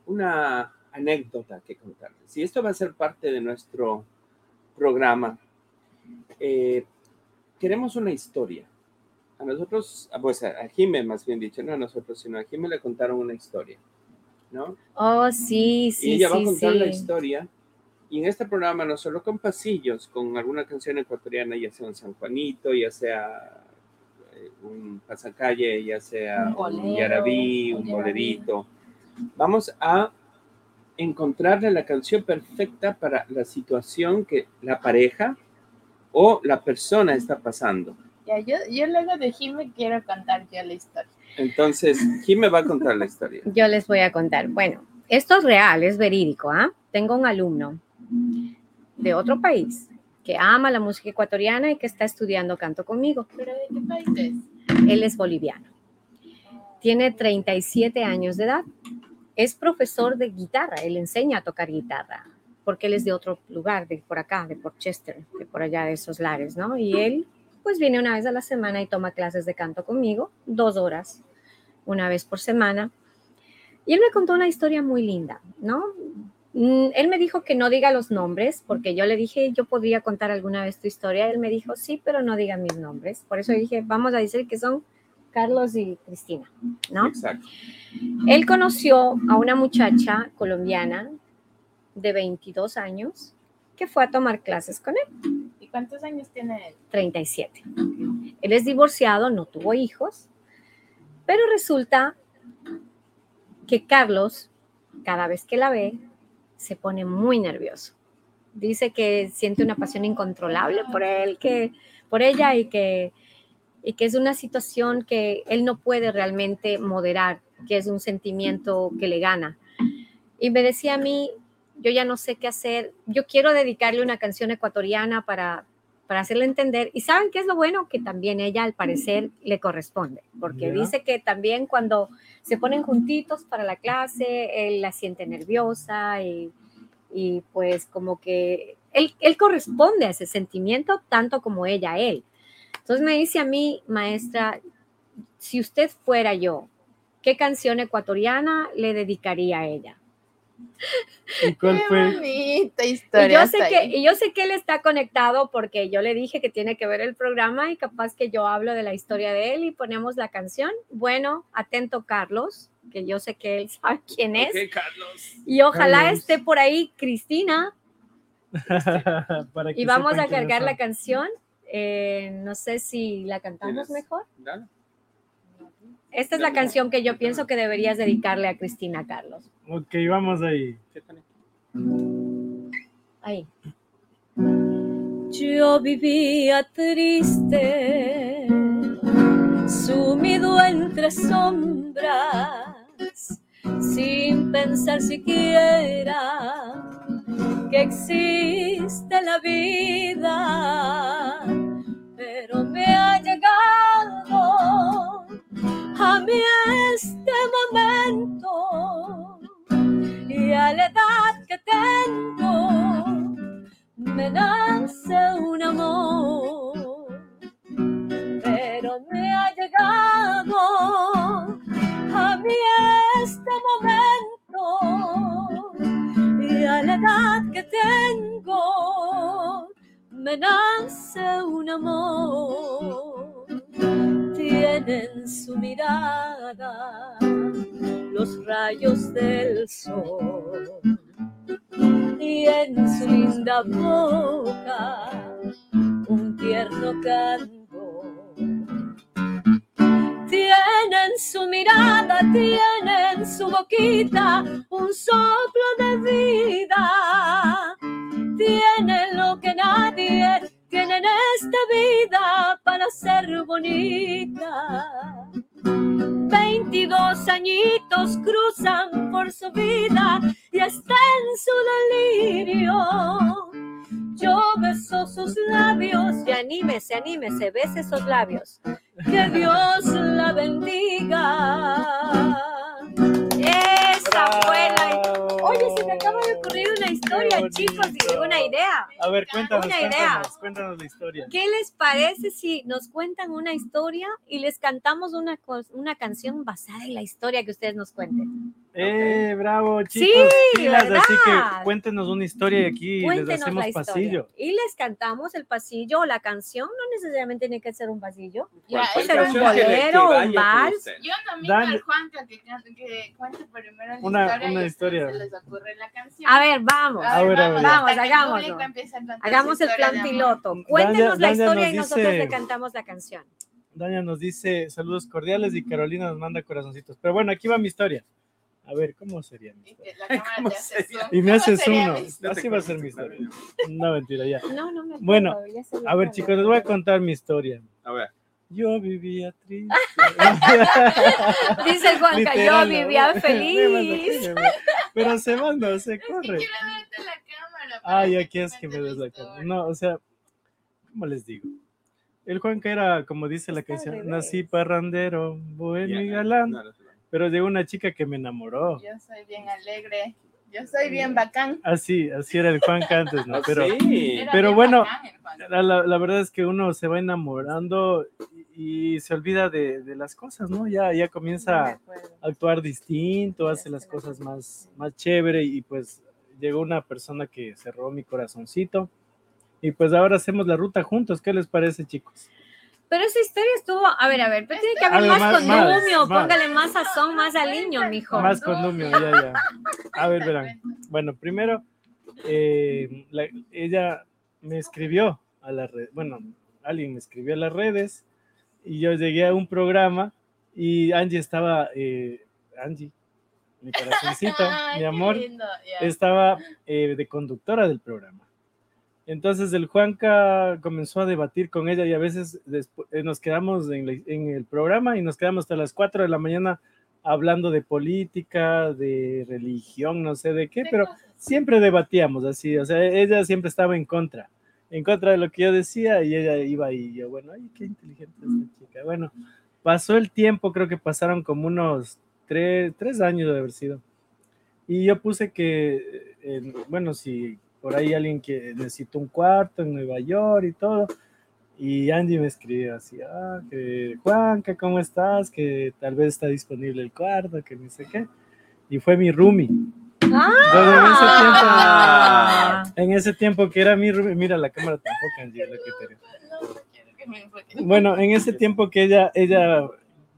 una anécdota que contarles. Y esto va a ser parte de nuestro programa. Eh, queremos una historia. A nosotros, ah, pues a, Jime más bien dicho, no a nosotros, sino a Jime le contaron una historia, ¿no? Oh, sí, y sí, ella va a sí, contar la historia. Y en este programa, no solo con pasillos, con alguna canción ecuatoriana, ya sea un San Juanito, ya sea un pasacalle, ya sea Un un, bolero, yarabí, un un yarabí. bolerito. Vamos a encontrarle la canción perfecta para la situación que la pareja o la persona está pasando. Ya, yo, yo luego de Jime quiero contar yo la historia. Entonces, ¿quién me va a contar la historia? Yo les voy a contar. Bueno, esto es real, es verídico. ¿ah? Tengo un alumno de otro país que ama la música ecuatoriana y que está estudiando canto conmigo. ¿Pero de qué país es? Él es boliviano. Tiene 37 años de edad. Es profesor de guitarra. Él enseña a tocar guitarra porque él es de otro lugar, de por acá, de Portchester, de por allá de esos lares, ¿no? Y él, pues viene una vez a la semana y toma clases de canto conmigo, dos horas, una vez por semana. Y él me contó una historia muy linda, ¿no? Mm, Él me dijo que no diga los nombres, porque yo le dije, yo podría contar alguna vez tu historia. Él me dijo, sí, pero no diga mis nombres. Por eso dije, vamos a decir que son Carlos y Cristina, ¿no? Exacto. Él conoció a una muchacha colombiana de 22 años que fue a tomar clases con él, ¿Y cuántos años tiene él? 37. Él es divorciado, no tuvo hijos, pero resulta que Carlos, cada vez que la ve, se pone muy nervioso. Dice que siente una pasión incontrolable por él, que por ella y que y que es una situación que él no puede realmente moderar, que es un sentimiento que le gana. Y me decía a mí, yo ya no sé qué hacer, yo quiero dedicarle una canción ecuatoriana para, para hacerle entender. Y saben qué es lo bueno, que también ella al parecer le corresponde, porque dice que también cuando se ponen juntitos para la clase, él la siente nerviosa y, y pues como que él, él corresponde a ese sentimiento tanto como ella a él. Entonces me dice a mí, maestra, si usted fuera yo, ¿qué canción ecuatoriana le dedicaría a ella? ¿Y cuál Qué fue? bonita Y historia. yo, sé que, y yo sé que él está conectado porque yo le dije que tiene que ver el programa y capaz que yo hablo de la historia de él y ponemos la canción. Bueno, atento Carlos, que yo sé que él sabe quién es. Carlos. Y ojalá Carlos. esté por ahí Cristina Para que y vamos a cargar la canción. Eh, no sé si la cantamos ¿Tienes? mejor. Dale. Esta es la canción que yo pienso que deberías dedicarle a Cristina, Carlos. Ok, vamos ahí. Ahí. Yo vivía triste, sumido entre sombras, sin pensar siquiera que existe la vida, pero me ha llegado a mí este momento y a la edad que tengo me nace un amor, pero me ha llegado a mí este momento y a la edad que tengo me nace un amor. Tiene en su mirada los rayos del sol y en su linda boca un tierno canto. Tiene en su mirada, tiene en su boquita un soplo de vida. Tiene lo que nadie tiene en esta vida para ser bonita. 22 añitos cruzan por su vida y está en su delirio. Yo beso sus labios y anímese, anímese, bese esos labios. Que Dios la bendiga. Esa fue la. Bravo. Oye, se me acaba de ocurrir una historia, chicos, una idea. A ver, cuéntanos, Una idea. cuéntanos, cuéntanos la historia. ¿Qué les parece si nos cuentan una historia y les cantamos una, una canción basada en la historia que ustedes nos cuenten? Eh, bravo, Sí, chicos. pilas, así que cuéntenos una historia y aquí les Cuéntenos hacemos la historia. pasillo. Y les cantamos el pasillo o la canción, no necesariamente tiene que ser un pasillo. Ya, Cualquier ser un bolero, un vals. Yo nomino Dale. al Juanca que, can- que cuente primero la Una- historia una historia. se les ocurre la canción. A ver, vamos. A ver, a ver. Vamos, su Hagamos el historia plan piloto. Cuéntenos la Dania historia nos y nosotros dice- le cantamos la canción. Dania nos dice saludos cordiales y Carolina nos manda corazoncitos. Pero bueno, aquí va mi historia. A ver, ¿cómo sería mi Y historia? cámara. Y me ¿Cómo haces uno. Así va a ser mi historia. No, mentira, ya. No, no me acuerdo, Bueno, ya se me A ver, acuerdo. chicos, les voy a contar mi historia. A ver. Yo vivía triste. Dice Juanca, yo vivía feliz. Pero se manda, se Es que corre. quiero verte la cámara. para Ay, que aquí es que me cuentes des la cara. historia. No, o sea, ¿cómo les digo? El Juanca era, como dice la Está al canción, revés. nací parrandero, bueno y Ya, galán, no, no, no. Pero llegó una chica que me enamoró. Yo soy bien alegre. Yo soy bien bacán. Así, así era el Juanca antes, ¿no? Ah, Pero sí. Pero bueno, la- la verdad es que uno se va enamorando y, y se olvida de, de las cosas, ¿no? Ya, ya comienza a actuar distinto, hace las cosas más, más chévere y pues llegó una persona que cerró mi corazoncito y pues ahora hacemos la ruta juntos. ¿Qué les parece, chicos? Pero esa historia estuvo, a ver, a ver, pero tiene que haber más, más, condumio, más, póngale más sazón, más aliño, mijo. Más condumio, ya, ya. A ver, verán. Bueno, primero, eh, la- ella me escribió a la red, bueno, alguien me escribió a las redes y yo llegué a un programa y Angie estaba, eh, Angie, mi corazoncito, mi amor, estaba eh, de conductora del programa. Entonces el Juanca comenzó a debatir con ella y a veces eh, nos quedamos en, la- en el programa y nos quedamos hasta las 4 de la mañana hablando de política, de religión, no sé de qué, ¿Qué pero siempre debatíamos así, o sea, ella siempre estaba en contra, en contra de lo que yo decía y ella iba y yo, bueno, ay, qué inteligente esta chica. Bueno, pasó el tiempo, creo que pasaron como unos tres, tres años de haber sido. Y yo puse que, eh, bueno, si por ahí alguien que necesita un cuarto en Nueva York y todo, y Angie me escribió así, ah, que Juanca, ¿cómo estás? Que tal vez está disponible el cuarto, que ni sé qué. Y fue mi roomie. Ah. En, ese tiempo, en ese tiempo que era mi roomie, mira la cámara tampoco, Angie, lo que te. No, no. Bueno, en ese tiempo que ella, ella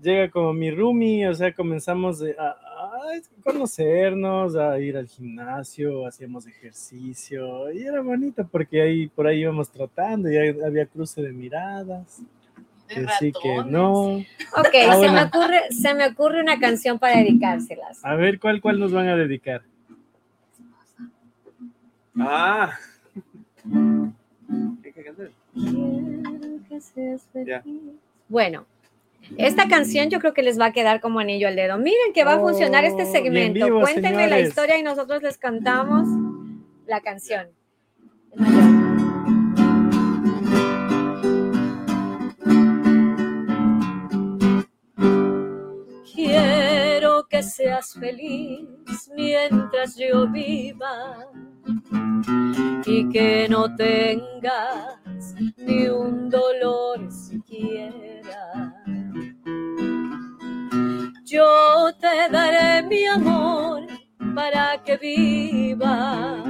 llega como mi roomie, o sea, comenzamos a, a conocernos, a ir al gimnasio, hacíamos ejercicio, y era bonito porque ahí por ahí íbamos tratando, y había cruce de miradas, De así que no. Ok, Ah, se, me ocurre, se me ocurre una canción para dedicárselas. A ver, ¿cuál, cuál nos van a dedicar? Ah. ¿Qué que cantar? Quiero que seas feliz. Bueno, esta canción yo creo que les va a quedar como anillo al dedo. Miren que va a funcionar este Oh, segmento. vivo, Cuéntenme la historia y nosotros les cantamos la canción. Quiero que seas feliz mientras yo viva y que no tengas ni un dolor siquiera. Yo te daré mi amor para que vivas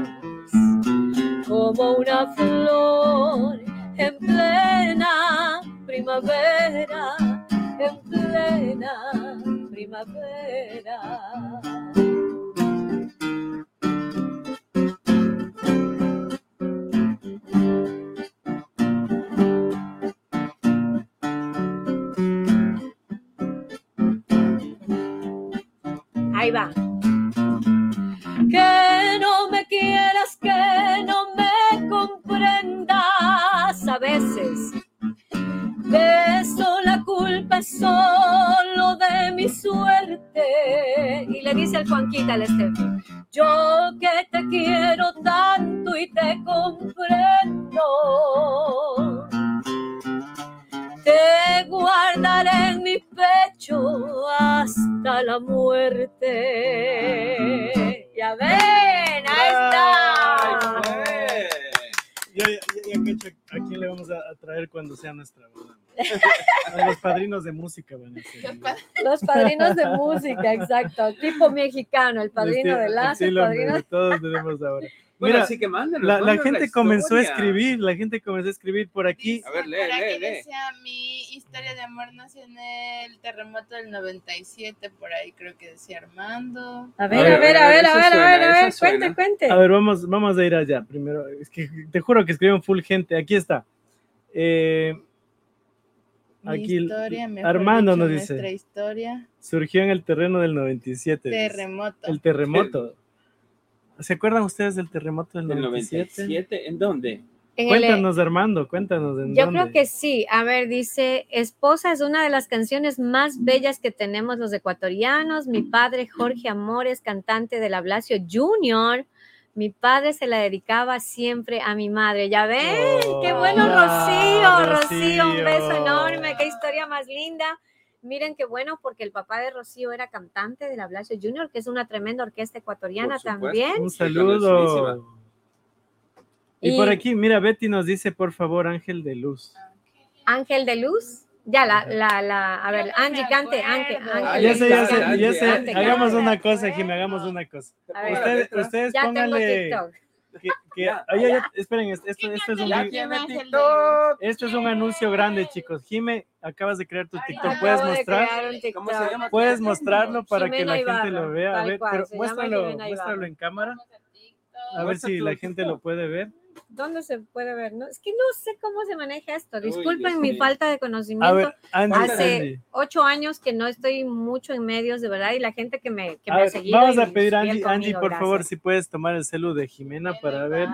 como una flor en plena primavera, en plena primavera. Ahí va. Que no me quieras, que no me comprendas a veces. De eso la culpa es solo de mi suerte. Y le dice al Juanquita, al Estefi, yo que te quiero tanto y te comprendo. Te guardaré en pecho hasta la muerte. Ya ven, ahí está. Ya, ya, ya a quién le vamos a, a traer cuando sea nuestra boda. A los padrinos de música van a ser. Qué padre. Los padrinos de música, exacto. Tipo mexicano, el padrino de lazo, el padrino. todos tenemos ahora. Bueno, Mira, así que mándanos. La, gente comenzó a escribir, la gente comenzó a escribir por aquí. A ver, lee, Por aquí lee, lee. decía, mi historia de amor nació en el terremoto del 97, por ahí creo que decía Armando. A ver, A a ver, ver, a ver, a ver, a ver, a ver, cuente, cuente. A ver, vamos, vamos a ir allá primero. Es que te juro que escriben full gente. Aquí está. Eh, Mi Aquí historia, Armando dicho, nos dice. Nuestra historia. surgió en el terreno del 97. dice. Terremoto. El terremoto. ¿Se acuerdan ustedes del terremoto del ¿El 97? 97? ¿En dónde? En el- Cuéntanos, Armando, cuéntanos. ¿en Yo dónde? creo que sí. A ver, dice, Esposa es una de las canciones más bellas que tenemos los ecuatorianos. Mi padre Jorge Amores, cantante de la Blasio Junior, Mi padre se la dedicaba siempre a mi madre. Ya ven, qué bueno, Oh, Rocío, Rocío, un beso Rocío. enorme, qué historia más linda. Miren qué bueno, porque el papá de Rocío era cantante de la Blasio Junior, que es una tremenda orquesta ecuatoriana también. Un saludo. Y por aquí, mira, Betty nos dice, por favor, Ángel de Luz. Ángel de Luz. Ya, la, la, la, a ver, Angie, cante. Angie, Ah, Ah, Ángel ya de sé, ya sé, cante, ya sé. Hagamos una cosa, Jimmy, hagamos una cosa. Ustedes, ustedes pónganle... Que, que- ay, ay, esperen, esto, esto, esto es un... Ya. Esto es un anuncio grande, chicos. Jime, acabas de crear tu TikTok. ¿Puedes mostrar? ¿Cómo se TikTok. llama? Puedes mostrarlo para que la gente Ibarra, lo vea. A ver, cual, pero muéstralo, muéstralo en cámara. A ver si la gente lo puede ver. ¿Dónde se puede ver? No, es que no sé cómo se maneja esto. Disculpen mi falta de A conocimiento. ver, Hace ocho años que no estoy mucho en medios, de verdad, y la gente que me, que A me ha ver, seguido. vamos a pedir a Angie, conmigo, por favor, si puedes tomar el celu de Jimena para ver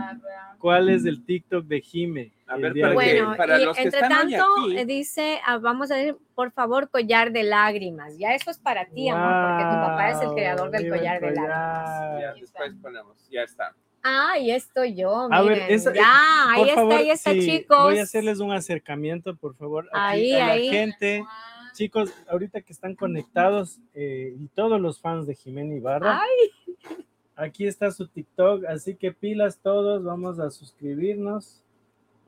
cuál es el TikTok de Jime. A ver, para que- Bueno, para y los que entre están tanto, aquí- eh, dice, ah, vamos a ver, por favor, collar de lágrimas. Ya eso es para ti, amor, porque tu papá es el Wow, creador del el collar de lágrimas. collar. Ya, después ponemos, ya está. Ah, ahí estoy yo, A ver, miren. esa- ya, ahí Por está, favor, ahí está, sí, chicos. Voy a hacerles un acercamiento, por favor. aquí Ahí, a la ahí. gente. Chicos, ahorita que están conectados eh, y todos los fans de Jimena Ibarra, Ay, aquí está su TikTok, así que pilas todos, vamos a suscribirnos.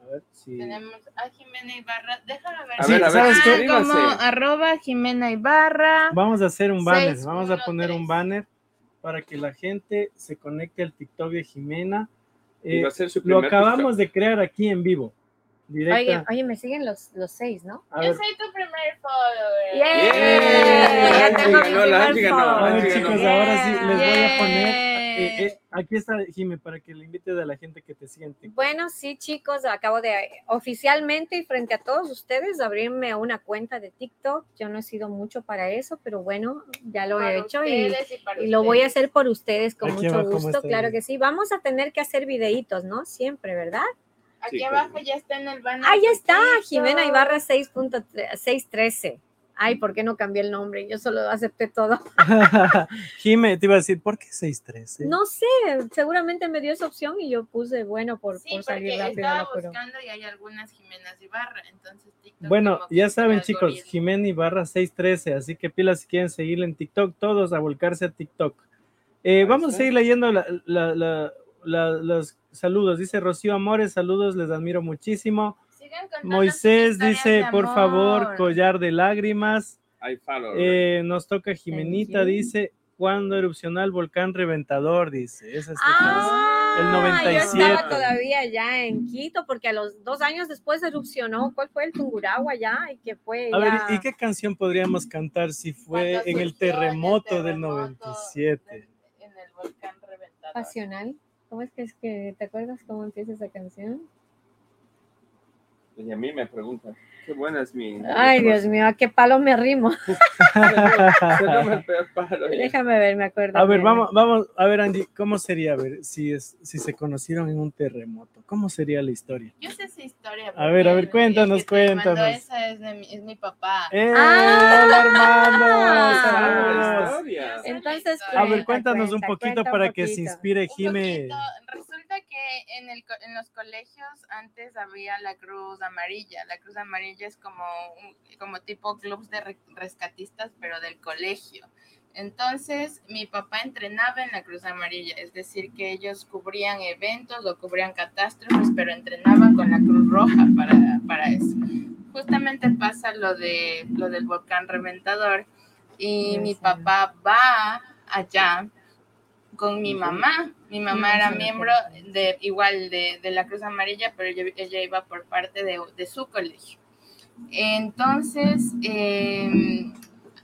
A ver si... Tenemos a Jimena Ibarra. Déjame ver. A Sí, ver, a ver, ¿sabes qué? Ah, como arroba Jimena Ibarra. Vamos a hacer un banner, vamos a poner un banner para que la gente se conecte al TikTok de Jimena. Eh, va a ser su lo acabamos de crear aquí en vivo. Directa. oye, oye, me siguen los, los seis, ¿no? A Yo ver, soy tu primer follower. ¡Yeah! Yeah. Ya tengo mi Angie ganó, la primer Angie ganó, follow. a ver, Angie chicos, ahora sí les voy a Yeah. poner. Eh, eh, aquí está Jime para que le invites a la gente que te TikTok. Bueno, sí, chicos, acabo de oficialmente y frente a todos ustedes abrirme una cuenta de TikTok. Yo no he sido mucho para eso, pero bueno, ya lo Para he hecho y, lo voy a hacer por ustedes con Aquí mucho abajo gusto. Claro ahí. que sí. Vamos a tener que hacer videitos, ¿no? Siempre, ¿verdad? Aquí Sí, abajo claro. ya está en el banner. Ahí está, TikTok. Jimena Ibarra 6.613. Ay, ¿por qué no cambié el nombre? Yo solo acepté todo. Jime, te iba a decir, ¿por qué 613? No sé, seguramente me dio esa opción y yo puse, bueno, por, Sí, por salir porque rápido. estaba buscando y hay algunas Jimenas Ibarra, entonces TikTok Bueno, ya saben chicos. Jimena Ibarra 613, así que pilas si quieren seguirle en TikTok, todos a volcarse a TikTok. Eh, vamos a seguir leyendo la- la- la- la- los saludos. Dice Rocío Amores, saludos, les admiro muchísimo. Moisés dice, por favor, collar de lágrimas. I follow. Eh, nos toca Jimenita, dice, cuando erupcionó el volcán reventador, dice. Esa es Ah, el Yo 97. estaba todavía ya en Quito porque a los dos años después erupcionó. ¿Cuál fue el Tungurahua ya? Y que fue A ver, ¿y qué canción podríamos cantar si fue en el terremoto del terremoto 97? del- En el volcán reventador. pasional? ¿Cómo es que es que te acuerdas cómo empieza esa canción? Y a mí me preguntan, qué buena es mi... Ay, Dios mío, ¿a qué palo me el peor palo. Déjame ver, me acuerdo. A ver, bien. vamos, vamos, a ver, Andy, ¿cómo sería, a ver, si, es, si se conocieron en un terremoto? ¿Cómo sería la historia? Yo sé esa historia. A ver, a ver, cuéntanos, que te mandó cuéntanos. Esa es, de mi, es mi papá. ¡Eh, Ah. hola, hermano! Ah. Entonces, A ver, cuenta, cuéntanos un cuenta, poquito cuenta un para que se poquito. inspire Un Jime. poquito. Resulta que en, el, co- en los colegios antes había la Cruz Amarilla. La Cruz Amarilla es como, como tipo clubs de re- rescatistas, pero del colegio. Entonces, mi papá entrenaba en la Cruz Amarilla, es decir, que ellos cubrían eventos o cubrían catástrofes, pero entrenaban con la Cruz Roja para, para eso. Justamente pasa lo, de, lo del volcán reventador y mi papá va allá con mi mamá. Mi mamá era miembro de igual de, de la Cruz Amarilla, pero ella, ella iba por parte de, de su colegio. Entonces, eh,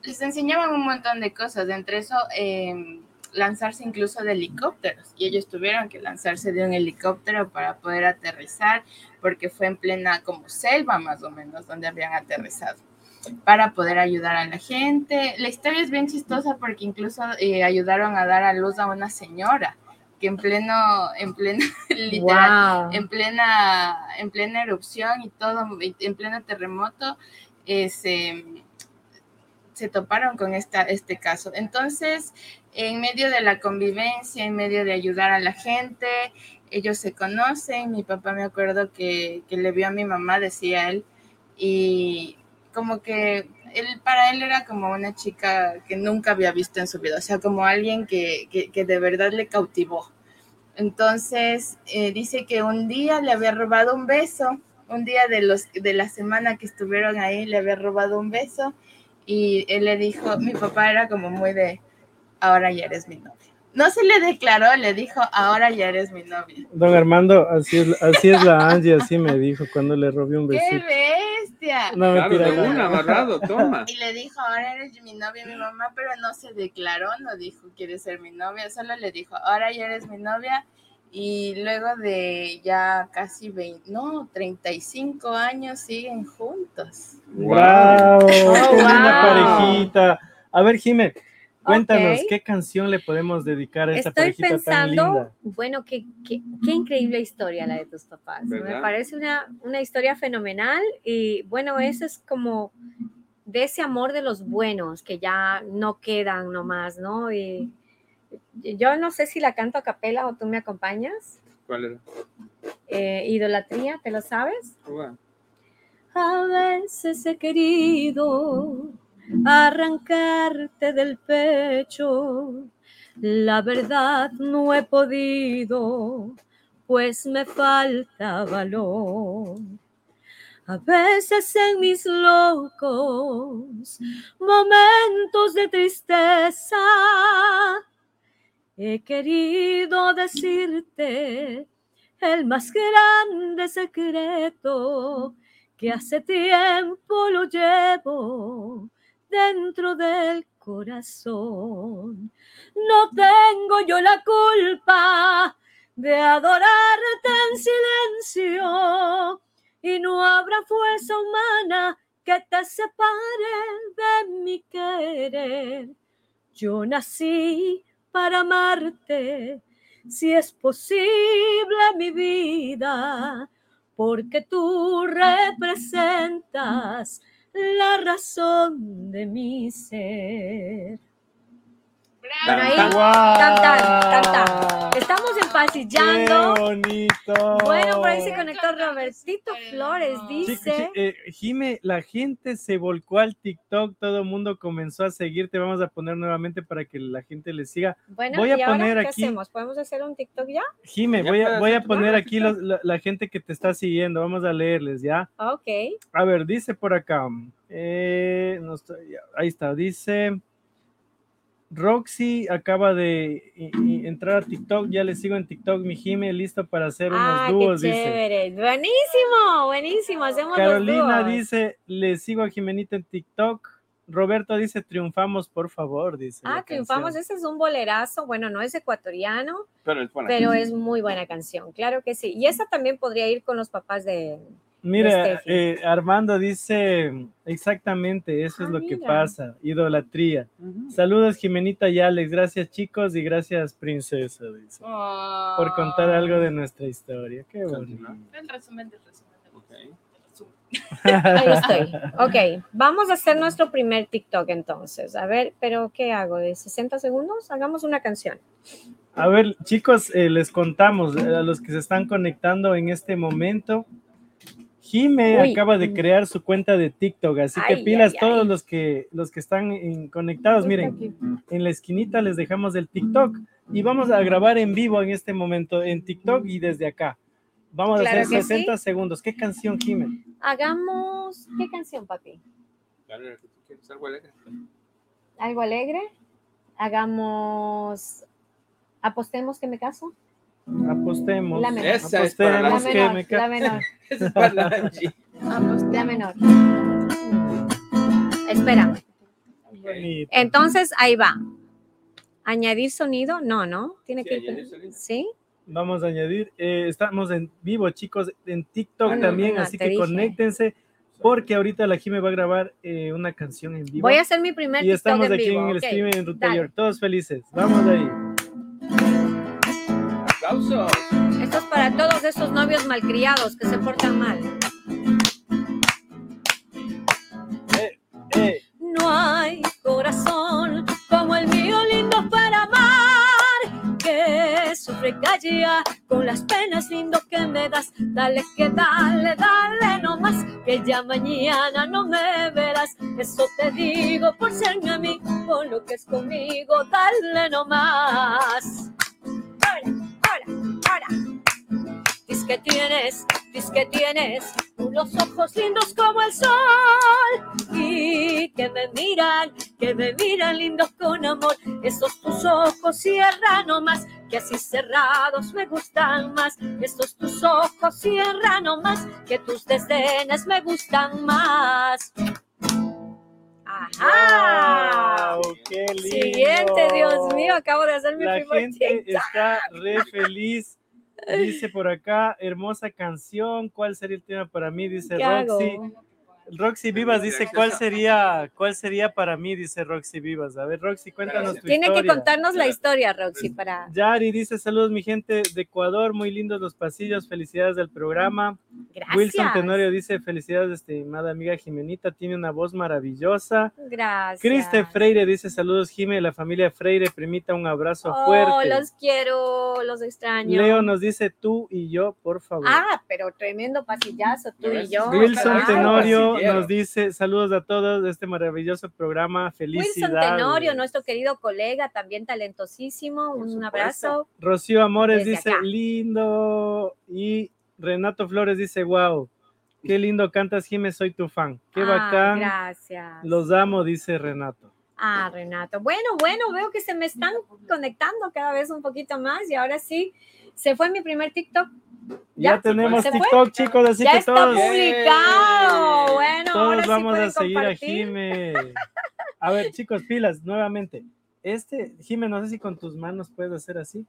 les enseñaban un montón de cosas, entre eso eh, lanzarse incluso de helicópteros, y ellos tuvieron que lanzarse de un helicóptero para poder aterrizar, porque fue en plena como selva más o menos donde habían aterrizado para poder ayudar a la gente. La historia es bien chistosa porque incluso eh, ayudaron a dar a luz a una señora que en pleno, en pleno, literal, Wow. en plena, en plena erupción y todo, en pleno terremoto, eh, se, se toparon con esta, este caso. Entonces, en medio de la convivencia, en medio de ayudar a la gente, ellos se conocen, mi papá me acuerdo que, que le vio a mi mamá, decía él, y como que él, para él era como una chica que nunca había visto en su vida, o sea, como alguien que, que, de verdad le cautivó. Entonces, eh, dice que un día le había robado un beso, un día de, los, de la semana que estuvieron ahí, le había robado un beso y él le dijo, mi papá era como muy de, ahora ya eres mi novia. No se le declaró, le dijo, ahora ya eres mi novia. Don Armando, así es, así es la Angie, así me dijo cuando le robé un ¡Qué besito. bestia! No, Claro, de una, amarrado, toma. Y le dijo, ahora eres mi novia, mi mamá, pero no se declaró, no dijo, quieres ser mi novia, solo le dijo, ahora ya eres mi novia. Y luego de ya casi 20, no, 35 años siguen juntos. ¡Wow! ¡Qué linda wow. parejita! A ver, Jime, cuéntanos. ¿qué canción le podemos dedicar a esta Estoy parejita tan pensando, linda? bueno, qué, qué, qué increíble historia la de tus papás. Me parece una, una historia fenomenal y bueno, eso es como de ese amor de los buenos que ya no quedan nomás, ¿no? Y yo no sé si la canto a capela o tú me acompañas. ¿Cuál era? Eh, idolatría, ¿te lo sabes? Bueno, A veces he querido arrancarte del pecho. La verdad no he podido, pues me falta valor. A veces en mis locos momentos de tristeza he querido decirte el más grande secreto que hace tiempo lo llevo dentro del corazón. No tengo yo la culpa de adorarte en silencio y no habrá fuerza humana que te separe de mi querer. Yo nací para amarte, si es posible mi vida, porque tú representas la razón de mi ser. Bueno, ahí, Tan, tan, tan, tan, tan. Estamos empasillando. ¡Qué bonito! Bueno, por ahí se Qué conectó Robertito Flores, dice. eh, Jime, la gente se volcó al TikTok, todo el mundo comenzó a seguirte. Vamos a poner nuevamente para que la gente le siga. Bueno, voy a ¿y ahora poner qué aquí- hacemos? ¿Podemos hacer un TikTok ya? Jime, voy a, voy a poner aquí los- la, la gente que te está siguiendo. Vamos a leerles, ¿ya? Ok. A ver, dice por acá. eh, no estoy- ya, ahí está, dice. Roxy acaba de entrar a TikTok, ya le sigo en TikTok, mi Jime, listo para hacer unos Ah, dúos, qué dice. chévere. Buenísimo, buenísimo. Hacemos los Carolina dúos. dice, le sigo a Jimenita en TikTok. Roberto dice, triunfamos, por favor, dice. Ah, triunfamos. canción. Ese es un bolerazo. Bueno, no es ecuatoriano, pero es buena. pero es muy buena canción. Claro que sí. Y esa también podría ir con los papás de. Mira, Steffi. eh, Armando dice, exactamente, eso es Ah, lo que pasa, idolatría. Saludos, Jimenita y Alex, gracias chicos y gracias, princesa, dice, por contar algo de nuestra historia. Qué bonito. El resumen del resumen del Ok. resumen. Ahí estoy. Ok, vamos a hacer nuestro primer TikTok entonces. A ver, pero ¿qué hago? ¿De 60 segundos? Hagamos una canción. A ver, chicos, eh, les contamos eh, a los que se están conectando en este momento. Jime Uy. acaba de crear su cuenta de TikTok, así que pilas ay, todos ay. los que los que están en- conectados. Miren, en la esquinita les dejamos el TikTok y vamos a grabar en vivo en este momento en TikTok y desde acá. Vamos Claro a hacer que 60 segundos. ¿Qué canción, Jime? Hagamos. ¿Qué canción, papi? Algo alegre. ¿Algo alegre? Hagamos. Apostemos que me caso. Apostemos. La menor. Esa es para La que menor, me la menor, esa es para la Angie. la menor. Espérame. Bonito. Entonces, ahí va. ¿Añadir sonido? No, ¿no? Tiene Sí, que. ¿Sí? Vamos a añadir, eh, estamos en vivo, chicos, en TikTok Ah, no, también, no, así que dije. conéctense porque ahorita la Jime va a grabar eh, una canción en vivo. Voy a hacer mi primer y TikTok estamos en aquí vivo. en el ok. stream en Ruta. York, todos felices. Vamos ahí. ¡Aplausos! Esto es para todos esos novios malcriados que se portan mal. Eh, No hay corazón como el mío lindo para amar. decía, con las penas lindo que me das, dale que dale, dale nomás, que ya mañana no me verás. Eso te digo por ser mi amigo, lo que es conmigo, dale nomás. Ahora. Diz que tienes, diz que tienes unos ojos lindos como el sol y que me miran, que me miran lindos con amor. Esos tus ojos cierran nomás, que así cerrados me gustan más. Esos tus ojos cierran nomás, que tus desdenes me gustan más. Ajá. ¡Wow! ¡Qué lindo! Siguiente, Dios mío, acabo de hacer mi La primer gente TikTok. está re feliz. Dice por acá, hermosa canción. ¿Cuál sería el tema para mí? Dice ¿Qué Roxy. hago? Roxy Vivas dice, ¿cuál sería, ¿cuál sería para mí? Dice Roxy Vivas. A ver, Roxy, cuéntanos tu Tiene que contarnos la historia, Roxy, para. Yari dice, saludos mi gente de Ecuador, muy lindos los pasillos, felicidades del programa. Gracias. Wilson Tenorio dice, felicidades, estimada amiga Jimenita, tiene una voz maravillosa. Gracias. Criste Freire dice, saludos Jime, la familia Freire, primita, un abrazo Oh, fuerte. los quiero, los extraño. Leo nos dice, tú y yo, por favor. Ah, pero tremendo pasillazo, tú y yo. Wilson claro. Tenorio nos dice, saludos a todos de este maravilloso programa, Wilson felicidades. Tenorio, nuestro querido colega, también talentosísimo, Por un supuesto. abrazo. Rocío Amores Desde dice, acá. lindo. Y Renato Flores dice, wow, qué lindo cantas, Jime, soy tu fan. Qué Ah, bacán. Gracias. Los amo, dice Renato. Ah, Renato. Bueno, bueno, veo que se me están conectando cada vez un poquito más y ahora sí, se fue mi primer TikTok. Ya, ¿Ya? tenemos ¿Se fue? TikTok, chicos, así ya que está todos, publicado. Bueno, ahora todos sí vamos a seguir a. Jime. A ver, chicos, pilas, nuevamente. Este, Jime, no sé si con tus manos puedes hacer así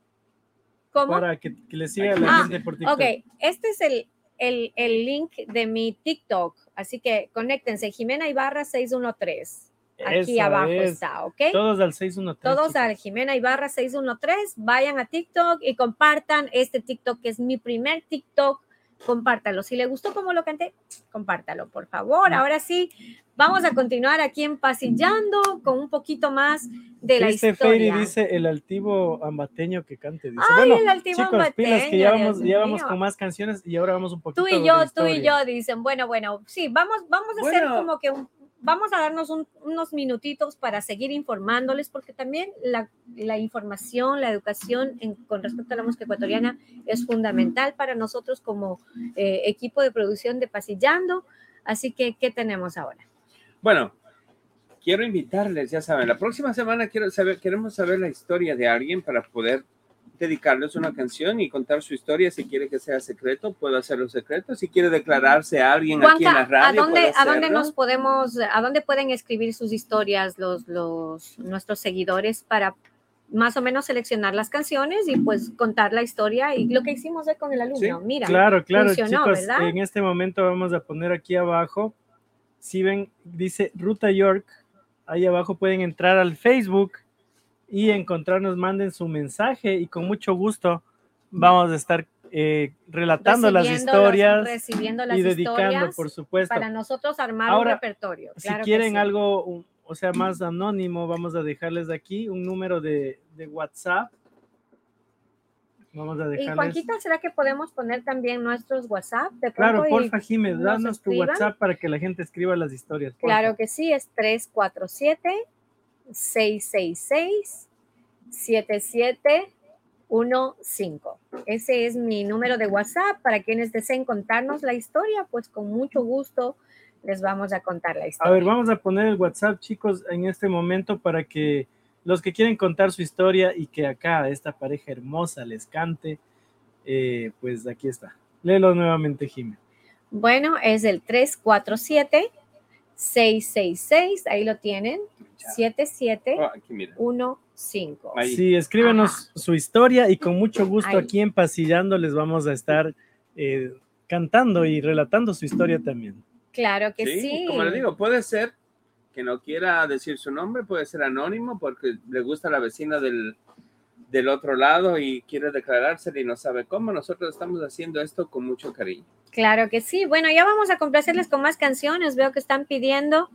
¿Cómo? para que, que le siga la Ah, gente por TikTok. Ok, este es el, el, el link de mi TikTok, así que conéctense, Jimena Ibarra 613. Aquí Esa abajo es. está, ¿ok? Todos al 613. Todos chicos. al Jimena Ibarra 613, vayan a TikTok y compartan este TikTok, que es mi primer TikTok. Compártalo. Si le gustó como lo canté, compártalo, por favor. Ahora sí, vamos a continuar aquí en Pasillando con un poquito más de la Feiri historia. dice el altivo ambateño que cante. Dice. Ay, bueno, el altivo chicos, pilas que ya ambateño, vamos, ya vamos con más canciones y ahora vamos un poquito Tú y yo, tú y yo, dicen, bueno, bueno, sí, vamos, vamos a hacer como que un- vamos a darnos un- unos minutitos para seguir informándoles, porque también la, la información, la educación en- con respecto a la música ecuatoriana es fundamental para nosotros como eh, equipo de producción de Pasillando. Así que, ¿qué tenemos ahora? Bueno, quiero invitarles, ya saben, la próxima semana quiero saber, queremos saber la historia de alguien para poder dedicarles una canción y contar su historia. Si quiere que sea secreto, puedo hacerlo secreto. Si quiere declararse a alguien aquí en la Juanca, radio, ¿a dónde, ¿a dónde nos podemos, a dónde pueden escribir sus historias los, los, nuestros seguidores para más o menos seleccionar las canciones y pues contar la historia y lo que hicimos hoy con el alumno? Sí, Mira, Claro, claro, funcionó, chicos. ¿verdad? En este momento vamos a poner aquí abajo. Si ven, dice Ruta York. Ahí abajo pueden entrar al Facebook y encontrarnos, manden su mensaje y con mucho gusto vamos a estar eh, relatando las historias recibiendo las y dedicando, historias por supuesto. para nosotros armar Ahora, un repertorio. Si claro que quieren sí. algo, un- o sea, más anónimo, vamos a dejarles aquí un número de, de WhatsApp. Vamos a Y dejarles. Juanquita, ¿será que podemos poner también nuestros WhatsApp? De Claro, y- porfa, Jiménez, nos danos tu escriban. WhatsApp para que la gente escriba las historias. porfa. Claro que sí, es 347-666-7715. Ese es mi número de WhatsApp. Para quienes deseen contarnos la historia, pues con mucho gusto les vamos a contar la A historia. ver, vamos a poner el WhatsApp, chicos, en este momento para que los que quieren contar su historia y que acá a esta pareja hermosa les cante, eh, pues aquí está. Léelo nuevamente, Jiménez. Bueno, es el 347-666, ahí lo tienen, 7715. Oh, aquí, mira. Ahí. Sí, escríbenos su historia y con mucho gusto Ahí. aquí en Pasillando les vamos a estar eh, cantando y relatando su historia también. Claro que Sí, sí. como le digo, puede ser que no quiera decir su nombre, puede ser anónimo porque le gusta la vecina del, del otro lado y quiere declarárselo y no sabe cómo. Nosotros estamos haciendo esto con mucho cariño. Claro que sí. Bueno, ya vamos a complacerles con más canciones. Veo que están pidiendo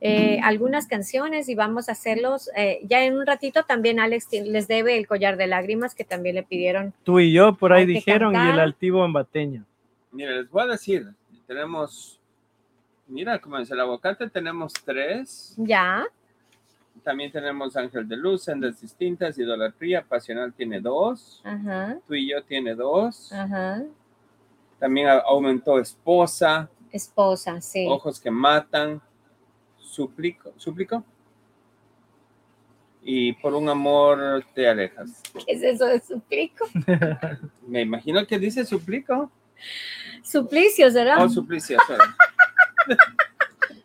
eh, algunas canciones y vamos a hacerlos. eh, ya en un ratito también Alex les debe el collar de lágrimas que también le pidieron. Tú y yo por ahí dijeron y el altivo ambateño. Mira, les voy a decir, tenemos, mira, como dice el aguacate, tenemos tres. Ya, También tenemos Ángel de Luz, Sendas Distintas, Idolatría, Pasional tiene dos. ajá, Tú y yo tiene dos. ajá. También aumentó Esposa, Esposa, sí. Ojos que Matan, Suplico, Suplico. Y por un amor te alejas. ¿Qué es eso de suplico? Me imagino que dice Suplico. Suplicio, ¿será? Oh, Suplicio, sorry.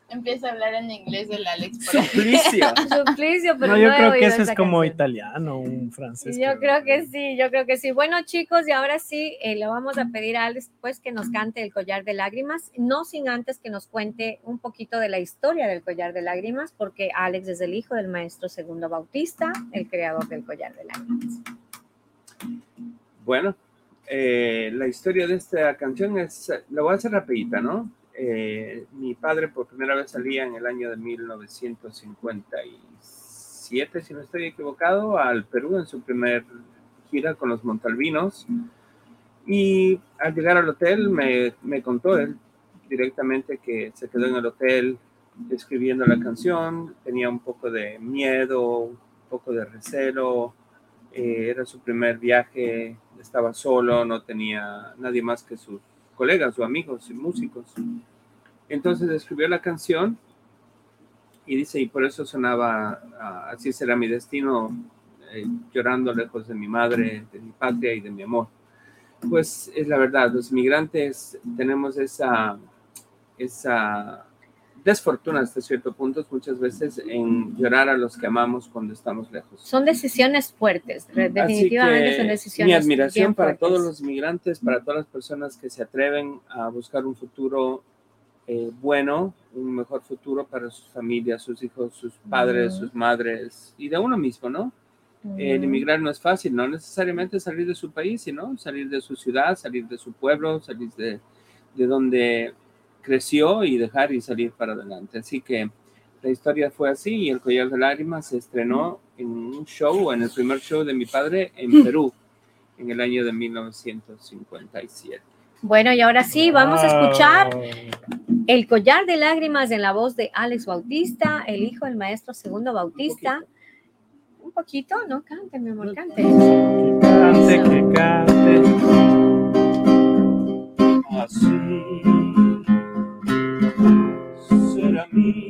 Empieza a hablar en inglés del Alex. Suplicio. Suplicio, pero No, no, yo creo que ese es como canción. italiano, un francés. Yo creo que sí, yo creo que sí. Bueno, chicos, y ahora sí, eh, le vamos a pedir a Alex pues, que nos cante el collar de lágrimas, no sin antes que nos cuente un poquito de la historia del collar de lágrimas, porque Alex es el hijo del maestro Segundo Bautista, el creador del collar de lágrimas. Bueno, eh, la historia de esta canción es, la voy a hacer rapidita, ¿no? Eh, mi padre por primera vez salía en el año de 1957, si no estoy equivocado, al Perú en su primer gira con los Montalvinos. Y al llegar al hotel me, me contó él directamente que se quedó en el hotel escribiendo la canción, tenía un poco de miedo, un poco de recelo, eh, era su primer viaje, estaba solo, no tenía nadie más que sus colegas o amigos y músicos. Entonces escribió la canción y dice, y por eso sonaba, ah, así será mi destino, eh, llorando lejos de mi madre, de mi patria y de mi amor. Pues es la verdad, los migrantes tenemos esa, esa desfortuna hasta cierto punto muchas veces en llorar a los que amamos cuando estamos lejos. Son decisiones fuertes, definitivamente son decisiones. Mi admiración para fuertes. todos los migrantes, para todas las personas que se atreven a buscar un futuro eh, bueno, un mejor futuro para sus familias, sus hijos, sus padres, sus madres y de uno mismo, ¿no? El emigrar no es fácil, no necesariamente salir de su país, sino salir de su ciudad, salir de su pueblo, salir de, de donde creció y dejar y salir para adelante. Así que la historia fue así y El Collar de Lágrimas se estrenó en un show, en el primer show de mi padre en Perú, en el año de 1957. Bueno, y ahora sí, vamos a escuchar. El collar de lágrimas en la voz de Alex Bautista, el hijo del maestro Segundo Bautista. Un poquito, ¿no? Cante, mi amor, cante. Cante, que cante. Así será mi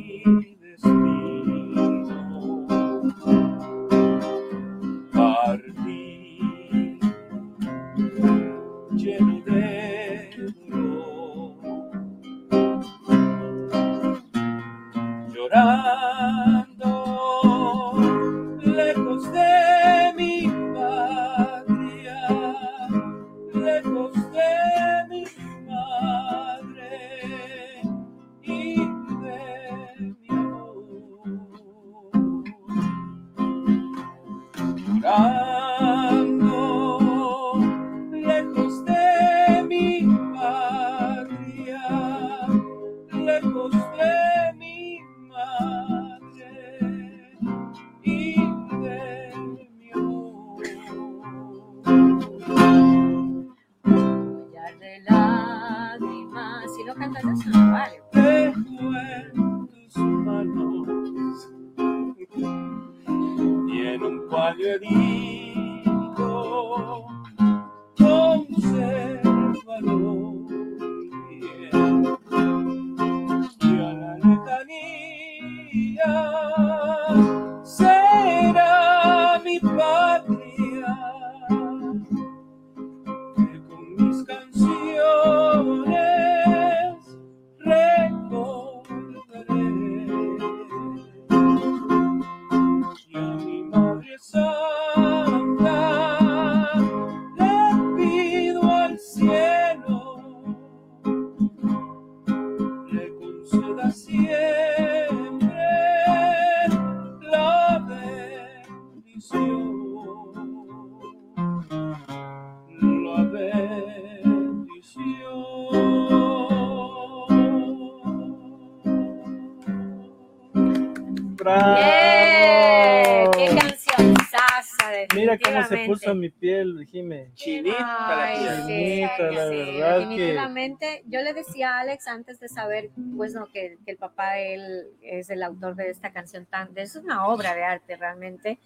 Chinita la piel. Chinita, la sí, verdad que- definitivamente. Yo le decía a Alex antes de saber, pues, no, que, que el papá de él es el autor de esta canción tan, es una obra de arte realmente,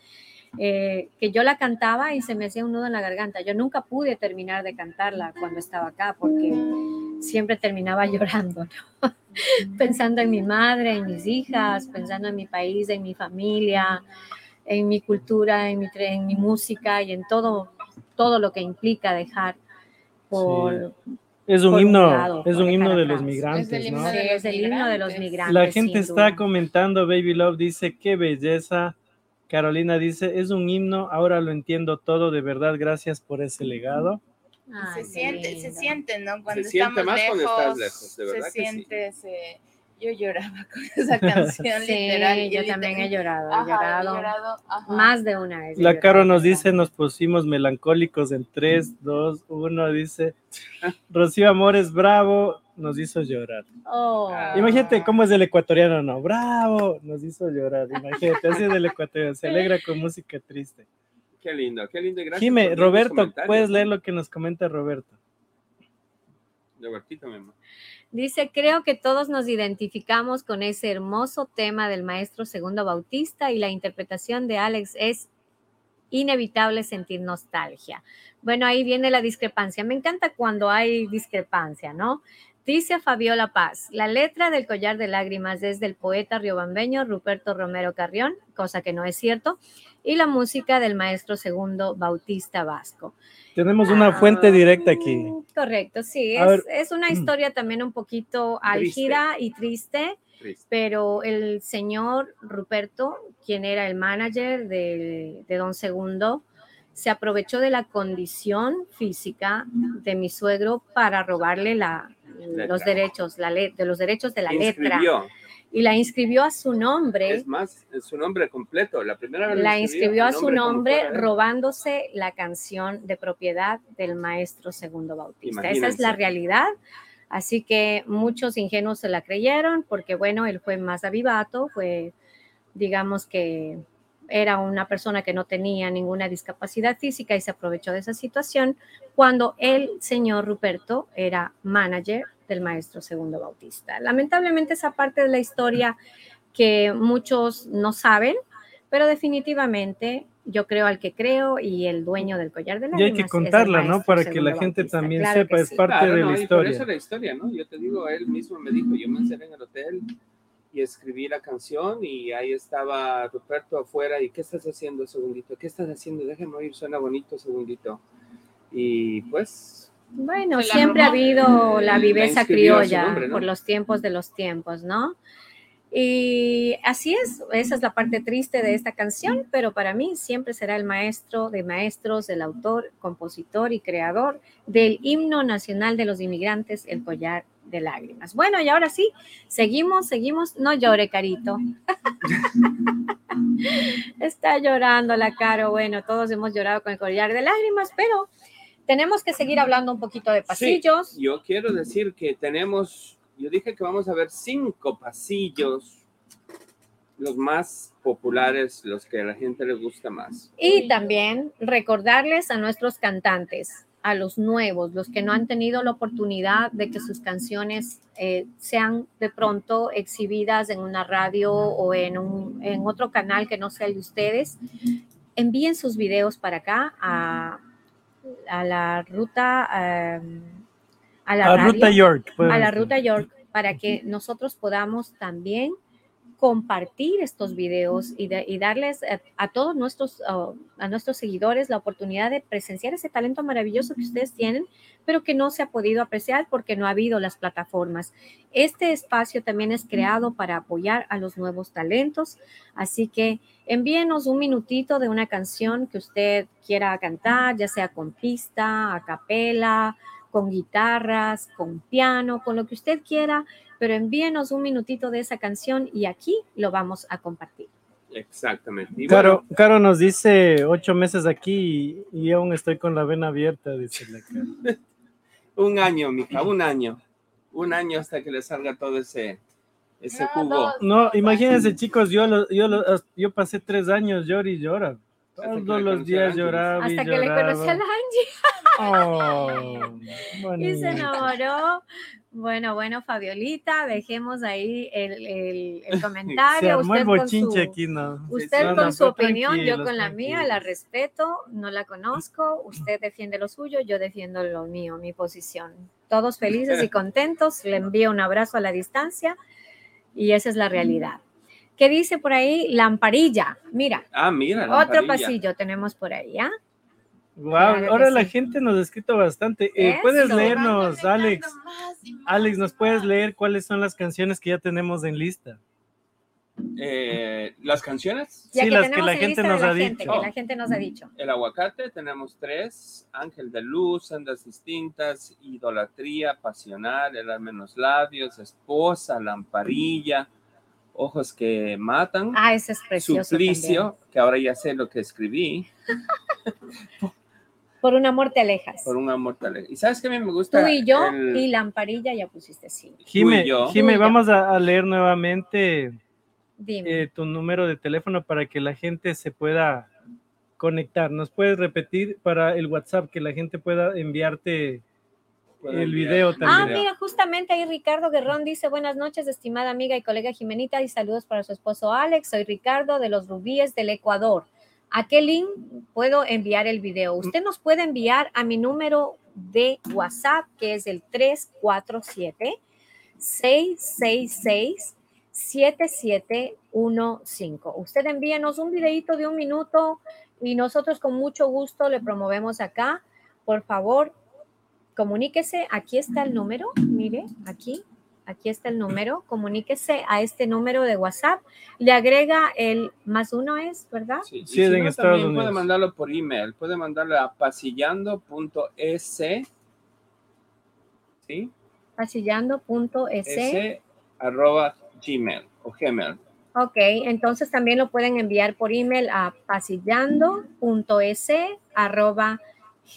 eh, que yo la cantaba y se me hacía un nudo en la garganta. Yo nunca pude terminar de cantarla cuando estaba acá porque siempre terminaba llorando, ¿no? pensando en mi madre, en mis hijas, pensando en mi país, en mi familia, en mi cultura, en mi, en mi música y en todo, todo lo que implica dejar por... Es un himno, lado, es un himno de los migrantes, Es el himno ¿no? Sí, de los es el himno de los migrantes. La gente está duda. comentando, Baby Love dice, qué belleza. Carolina dice, es un himno, ahora lo entiendo todo, de verdad, gracias por ese legado. Ay, se siente, se siente, ¿no? Cuando Se siente estamos más lejos, cuando estás lejos, de verdad se que sí. siente ese... Yo lloraba con esa canción, Sí, literal. yo también he llorado, he llorado, llorado, ajá. más de una vez. La Caro nos dice, nos pusimos melancólicos en 3, 2, 1, dice, Rocío Amores, bravo, nos hizo llorar. Oh. Ah. Imagínate cómo es el ecuatoriano, ¿no? Bravo, nos hizo llorar. Imagínate, así es el ecuatoriano, se alegra con música triste. Qué lindo, qué lindo. Gracias Jime, Roberto, puedes leer lo que nos comenta Roberto. Robertito, mi amor. Dice, creo que todos nos identificamos con ese hermoso tema del maestro Segundo Bautista y la interpretación de Alex es inevitable sentir nostalgia. Bueno, ahí viene la discrepancia. Me encanta cuando hay discrepancia, ¿no? Dice Fabiola Paz, la letra del collar de lágrimas es del poeta riobambeño Ruperto Romero Carrión, cosa que no es cierto, y la música del maestro Segundo Bautista Vasco. Tenemos una fuente directa aquí. Mm, Correcto, sí, A es, ver. es una historia también un poquito álgida y triste, Triste. pero el señor Ruperto, quien era el manager de, de Don Segundo, se aprovechó de la condición física de mi suegro para robarle la, los derechos, la le- de los derechos de la letra Inscribió. Y la inscribió a su nombre. Es más, es su nombre completo. La primera vez La inscribió a su nombre él. robándose la canción de propiedad del maestro Segundo Bautista. Esa es la realidad. Así que muchos ingenuos se la creyeron porque, bueno, él fue más avivato, fue, digamos que era una persona que no tenía ninguna discapacidad física y se aprovechó de esa situación cuando el señor Ruperto era manager del maestro Segundo Bautista. Lamentablemente esa parte de la historia que muchos no saben, pero definitivamente yo creo al que creo y el dueño del collar de Y lágrimas. hay que contarla, ¿no? Para que la gente Bautista. también Claro sepa, es sí. parte Claro, de no, la y por historia. eso la historia, ¿no? Yo te digo, él mismo me dijo, yo me encerré en el hotel y escribí la canción y ahí estaba Ruperto afuera y ¿qué estás haciendo, segundito? ¿Qué estás haciendo? Déjame oír, suena bonito, segundito. Y pues, Bueno, siempre ha habido la viveza criolla nombre, ¿no? por los tiempos de los tiempos, ¿no? Y así es, esa es la parte triste de esta canción, pero para mí siempre será el maestro de maestros, el autor, compositor y creador del himno nacional de los inmigrantes, el collar de lágrimas. Bueno, y ahora sí, seguimos, seguimos. No llore, Carito. Está llorando la Caro. Bueno, todos hemos llorado con el collar de lágrimas, pero tenemos que seguir hablando un poquito de pasillos. Sí, yo quiero decir que tenemos, yo dije que vamos a ver cinco pasillos, los más populares, los que a la gente le gusta más. Y también recordarles a nuestros cantantes, a los nuevos, los que no han tenido la oportunidad de que sus canciones eh, sean de pronto exhibidas en una radio o en, un, en otro canal que no sea el de ustedes, envíen sus videos para acá a, a la ruta, eh, a la A radio, Ruta York. a la ruta York para que nosotros podamos también compartir estos videos y, de- y darles a, a todos nuestros, uh, a nuestros seguidores la oportunidad de presenciar ese talento maravilloso que ustedes tienen, pero que no se ha podido apreciar porque no ha habido las plataformas. Este espacio también es creado para apoyar a los nuevos talentos, así que envíenos un minutito de una canción que usted quiera cantar, ya sea con pista, a capela, con guitarras, con piano, con lo que usted quiera, pero envíenos un minutito de esa canción y aquí lo vamos a compartir. Exactamente. Y Caro, bueno, Caro nos dice ocho meses aquí y, y aún estoy con la vena abierta, dice la Caro. un año, mija, un año. Un año hasta que le salga todo ese ese No, jugo. No, imagínense, chicos, yo, lo- yo, lo- yo pasé tres años llora y llora. Todos los días Angie. lloraba Hasta que le conocí a la Angie. Oh, Y se enamoró. Bueno, bueno, Fabiolita, dejemos ahí el, el- el Se comentario. el Usted con su, aquí, ¿no? usted No, con no, su opinión, yo con la mía, la respeto, no la conozco. Usted defiende lo suyo, yo defiendo lo mío, mi posición. Todos felices y contentos. Le envío un abrazo a la distancia y esa es la realidad. ¿Qué dice por ahí? Lamparilla. Mira, Ah, mira. la otro pasillo tenemos por ahí, ¿ah? Wow, ahora la sí. gente nos ha escrito bastante. Eh. ¿Puedes leernos, Alex? más más Alex, ¿nos puedes leer cuáles son las canciones que ya tenemos en lista? Eh, Las canciones. Ya Sí, las que la en gente nos la ha gente, dicho. Que la gente nos ha dicho. El aguacate, tenemos tres. Ángel de luz, sendas distintas, idolatría, pasional, el alma en los labios, esposa, lamparilla, ojos que matan, Ah, ese es precioso. suplicio, que ahora ya sé lo que escribí. Por un amor te alejas. por un amor tal. Y sabes que a mí me gusta. Tú y yo El- y lamparilla ya pusiste sí. Jime, yo. Jime, Tú y yo. vamos a, a leer nuevamente Dime. eh, tu número de teléfono para que la gente se pueda conectar. ¿Nos puedes repetir para el WhatsApp que la gente pueda enviarte Puedo el enviar. video Ah, también? mira, justamente ahí Ricardo Guerrón dice, buenas noches, estimada amiga y colega Jimenita, y saludos para su esposo Alex. Soy Ricardo de los Rubíes del Ecuador. ¿A qué link puedo enviar el video? Usted nos puede enviar a mi número de WhatsApp, que es el 347 666 7715. Usted envíenos un videito de un minuto y nosotros con mucho gusto le promovemos acá. Por favor, comuníquese. Aquí está el número. Mire, aquí. Aquí está el número. Comuníquese a este número de WhatsApp. Le agrega el más uno es, ¿verdad? Sí, Sí, es si en no, Estados también puede Unidos. mandarlo por email, puede mandarlo a pasillando.es. ¿Sí? Pasillando.es. S arroba gmail o gmail. Ok, entonces también lo pueden enviar por email a pasillando.es arroba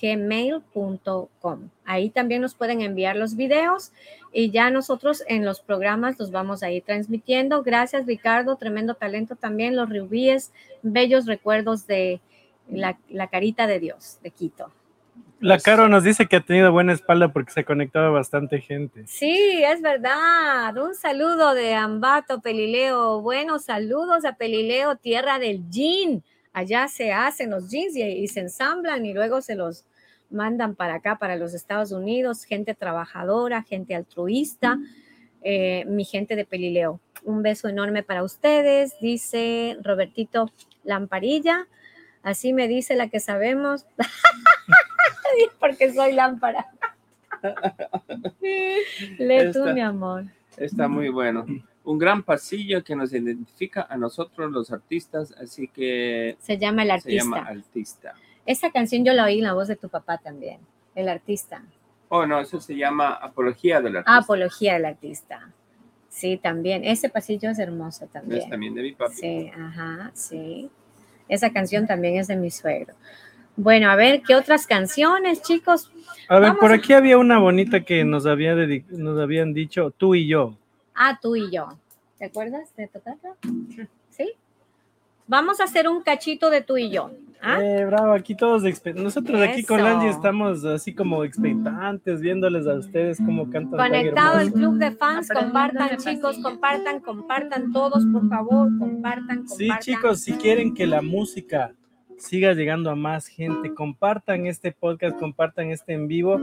gmail.com. Ahí también nos pueden enviar los videos y ya nosotros en los programas los vamos a ir transmitiendo. Gracias Ricardo, tremendo talento también, los rubíes, bellos recuerdos de la, la carita de Dios de Quito. La Caro nos dice que ha tenido buena espalda porque se conectaba bastante gente. Sí, es verdad. Un saludo de Ambato, Pelileo. Buenos saludos a Pelileo, tierra del jean. Allá se hacen los jeans y, y se ensamblan y luego se los mandan para acá, para los Estados Unidos. Gente trabajadora, gente altruista. Eh, mi gente de Pelileo. Un beso enorme para ustedes, dice Robertito Lamparilla. Así me dice la que sabemos. Porque soy lámpara. Lee tú, mi amor. Está muy bueno. Un gran pasillo que nos identifica a nosotros los artistas, así que Se llama El se Artista. llama artista. Esa canción yo la oí en la voz de tu papá también. El Artista. Oh, no, eso se llama Apología del Artista. Apología del Artista. Sí, también. Ese pasillo es hermoso Es también. también de mi papi. Sí, ajá, sí. Esa canción también es de mi suegro. Bueno, a ver, ¿qué otras canciones, chicos? A ver, Vamos por a- aquí había una bonita que nos, había nos habían dicho tú y yo. Ah, tú y yo. ¿Te acuerdas de tocarla? ¿Sí? Vamos a hacer un cachito de tú y yo. ¿ah? Eh, bravo, aquí todos, nosotros aquí con. Angie estamos así como expectantes, viéndoles a ustedes cómo cantan. tan Conectado al hermoso. club de fans, compartan chicos, compartan, compartan todos, por favor, compartan, compartan. Sí, chicos, si quieren que la música siga llegando a más gente, compartan este podcast, compartan este en vivo,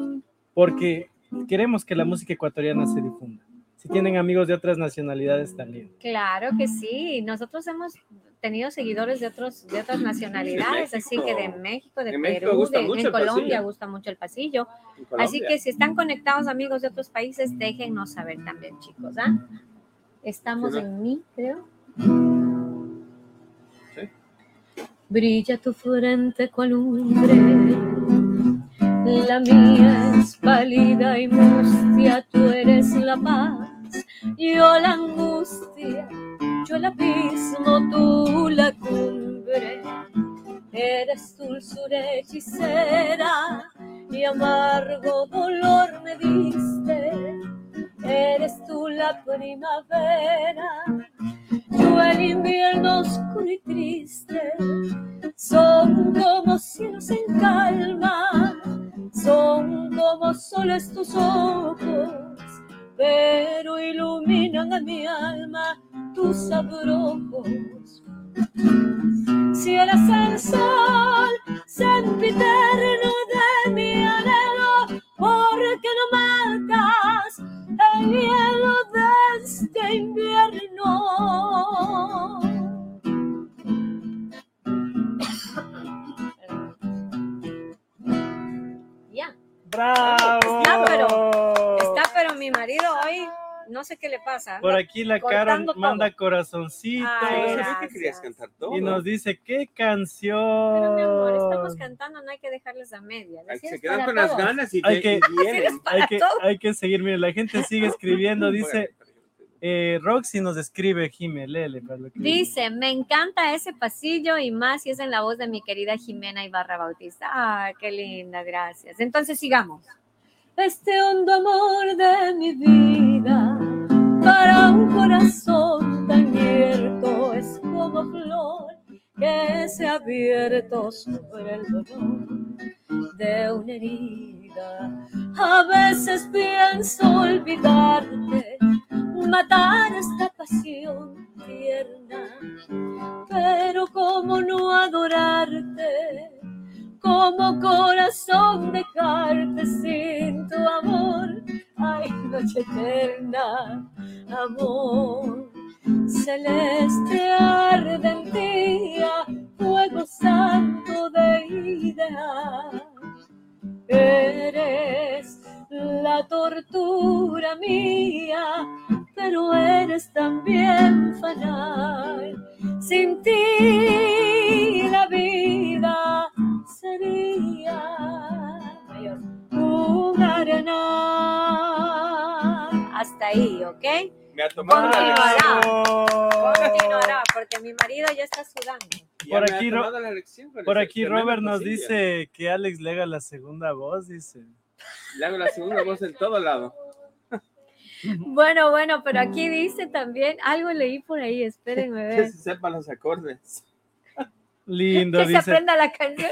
porque queremos que la música ecuatoriana se difunda. Si tienen amigos de otras nacionalidades también. Claro que sí, nosotros hemos tenido seguidores de otros de otras nacionalidades, De así que de México. De México Perú, gusta de, mucho en el Colombia gusta mucho el pasillo. Así que si están conectados amigos de otros países, déjennos saber también, chicos, ¿ah? Estamos en mí, creo. Sí. Brilla tu frente cual lumbre, la mía es pálida y mustia, tú eres la paz, yo la angustia, yo el abismo, tú la cumbre. Eres dulzura hechicera y amargo dolor me diste. Eres tú la primavera, yo el invierno oscuro y triste, son como cielos en calma, son como soles tus ojos, pero iluminan a mi alma tus abrojos. Si eres el sol sempiterno de mi anhelo, porque no matas el hielo de este invierno. Ya, ¡Bravo! Está, pero- está, pero mi marido hoy, no sé qué le pasa. Por aquí la todo. manda corazoncito Ay, que gracias. querías cantar todo. y nos dice, ¿qué canción? Pero mi amor, estamos cantando, no hay que dejarles a medias. Ay, así Se quedan con las ganas y, Hay que- y vienen. Hay que, hay que seguir, mire, la gente sigue escribiendo, dice, eh, Roxy nos escribe, Jime, léele, para lo que- Dice, me encanta ese pasillo y más si es en la voz de mi querida Jimena Ibarra Bautista. Ah, qué linda, gracias. Entonces sigamos. Este hondo amor de mi vida para un corazón tan abierto es como flor que se ha abierto sobre el dolor de una herida. A veces pienso olvidarte, matar esta pasión tierna, pero cómo no adorarte, como corazón dejarte sin tu amor, ay noche eterna, amor. Celeste ardentía, fuego santo de ideal. Eres la tortura mía, pero eres también fanal. Sin ti la vida ahí, ¿ok? Me ha tomado la Continuará. lección. Continuará, porque mi marido ya está sudando. Ya Por aquí, Ro- tomado la lección con Por aquí Robert nos dice que Alex le haga la segunda voz, dice. Le hago la segunda voz en todo lado. Bueno, bueno, pero aquí dice también, algo leí por ahí, espérenme Que ver. se sepa los acordes. Lindo, Que se dice. aprenda la canción.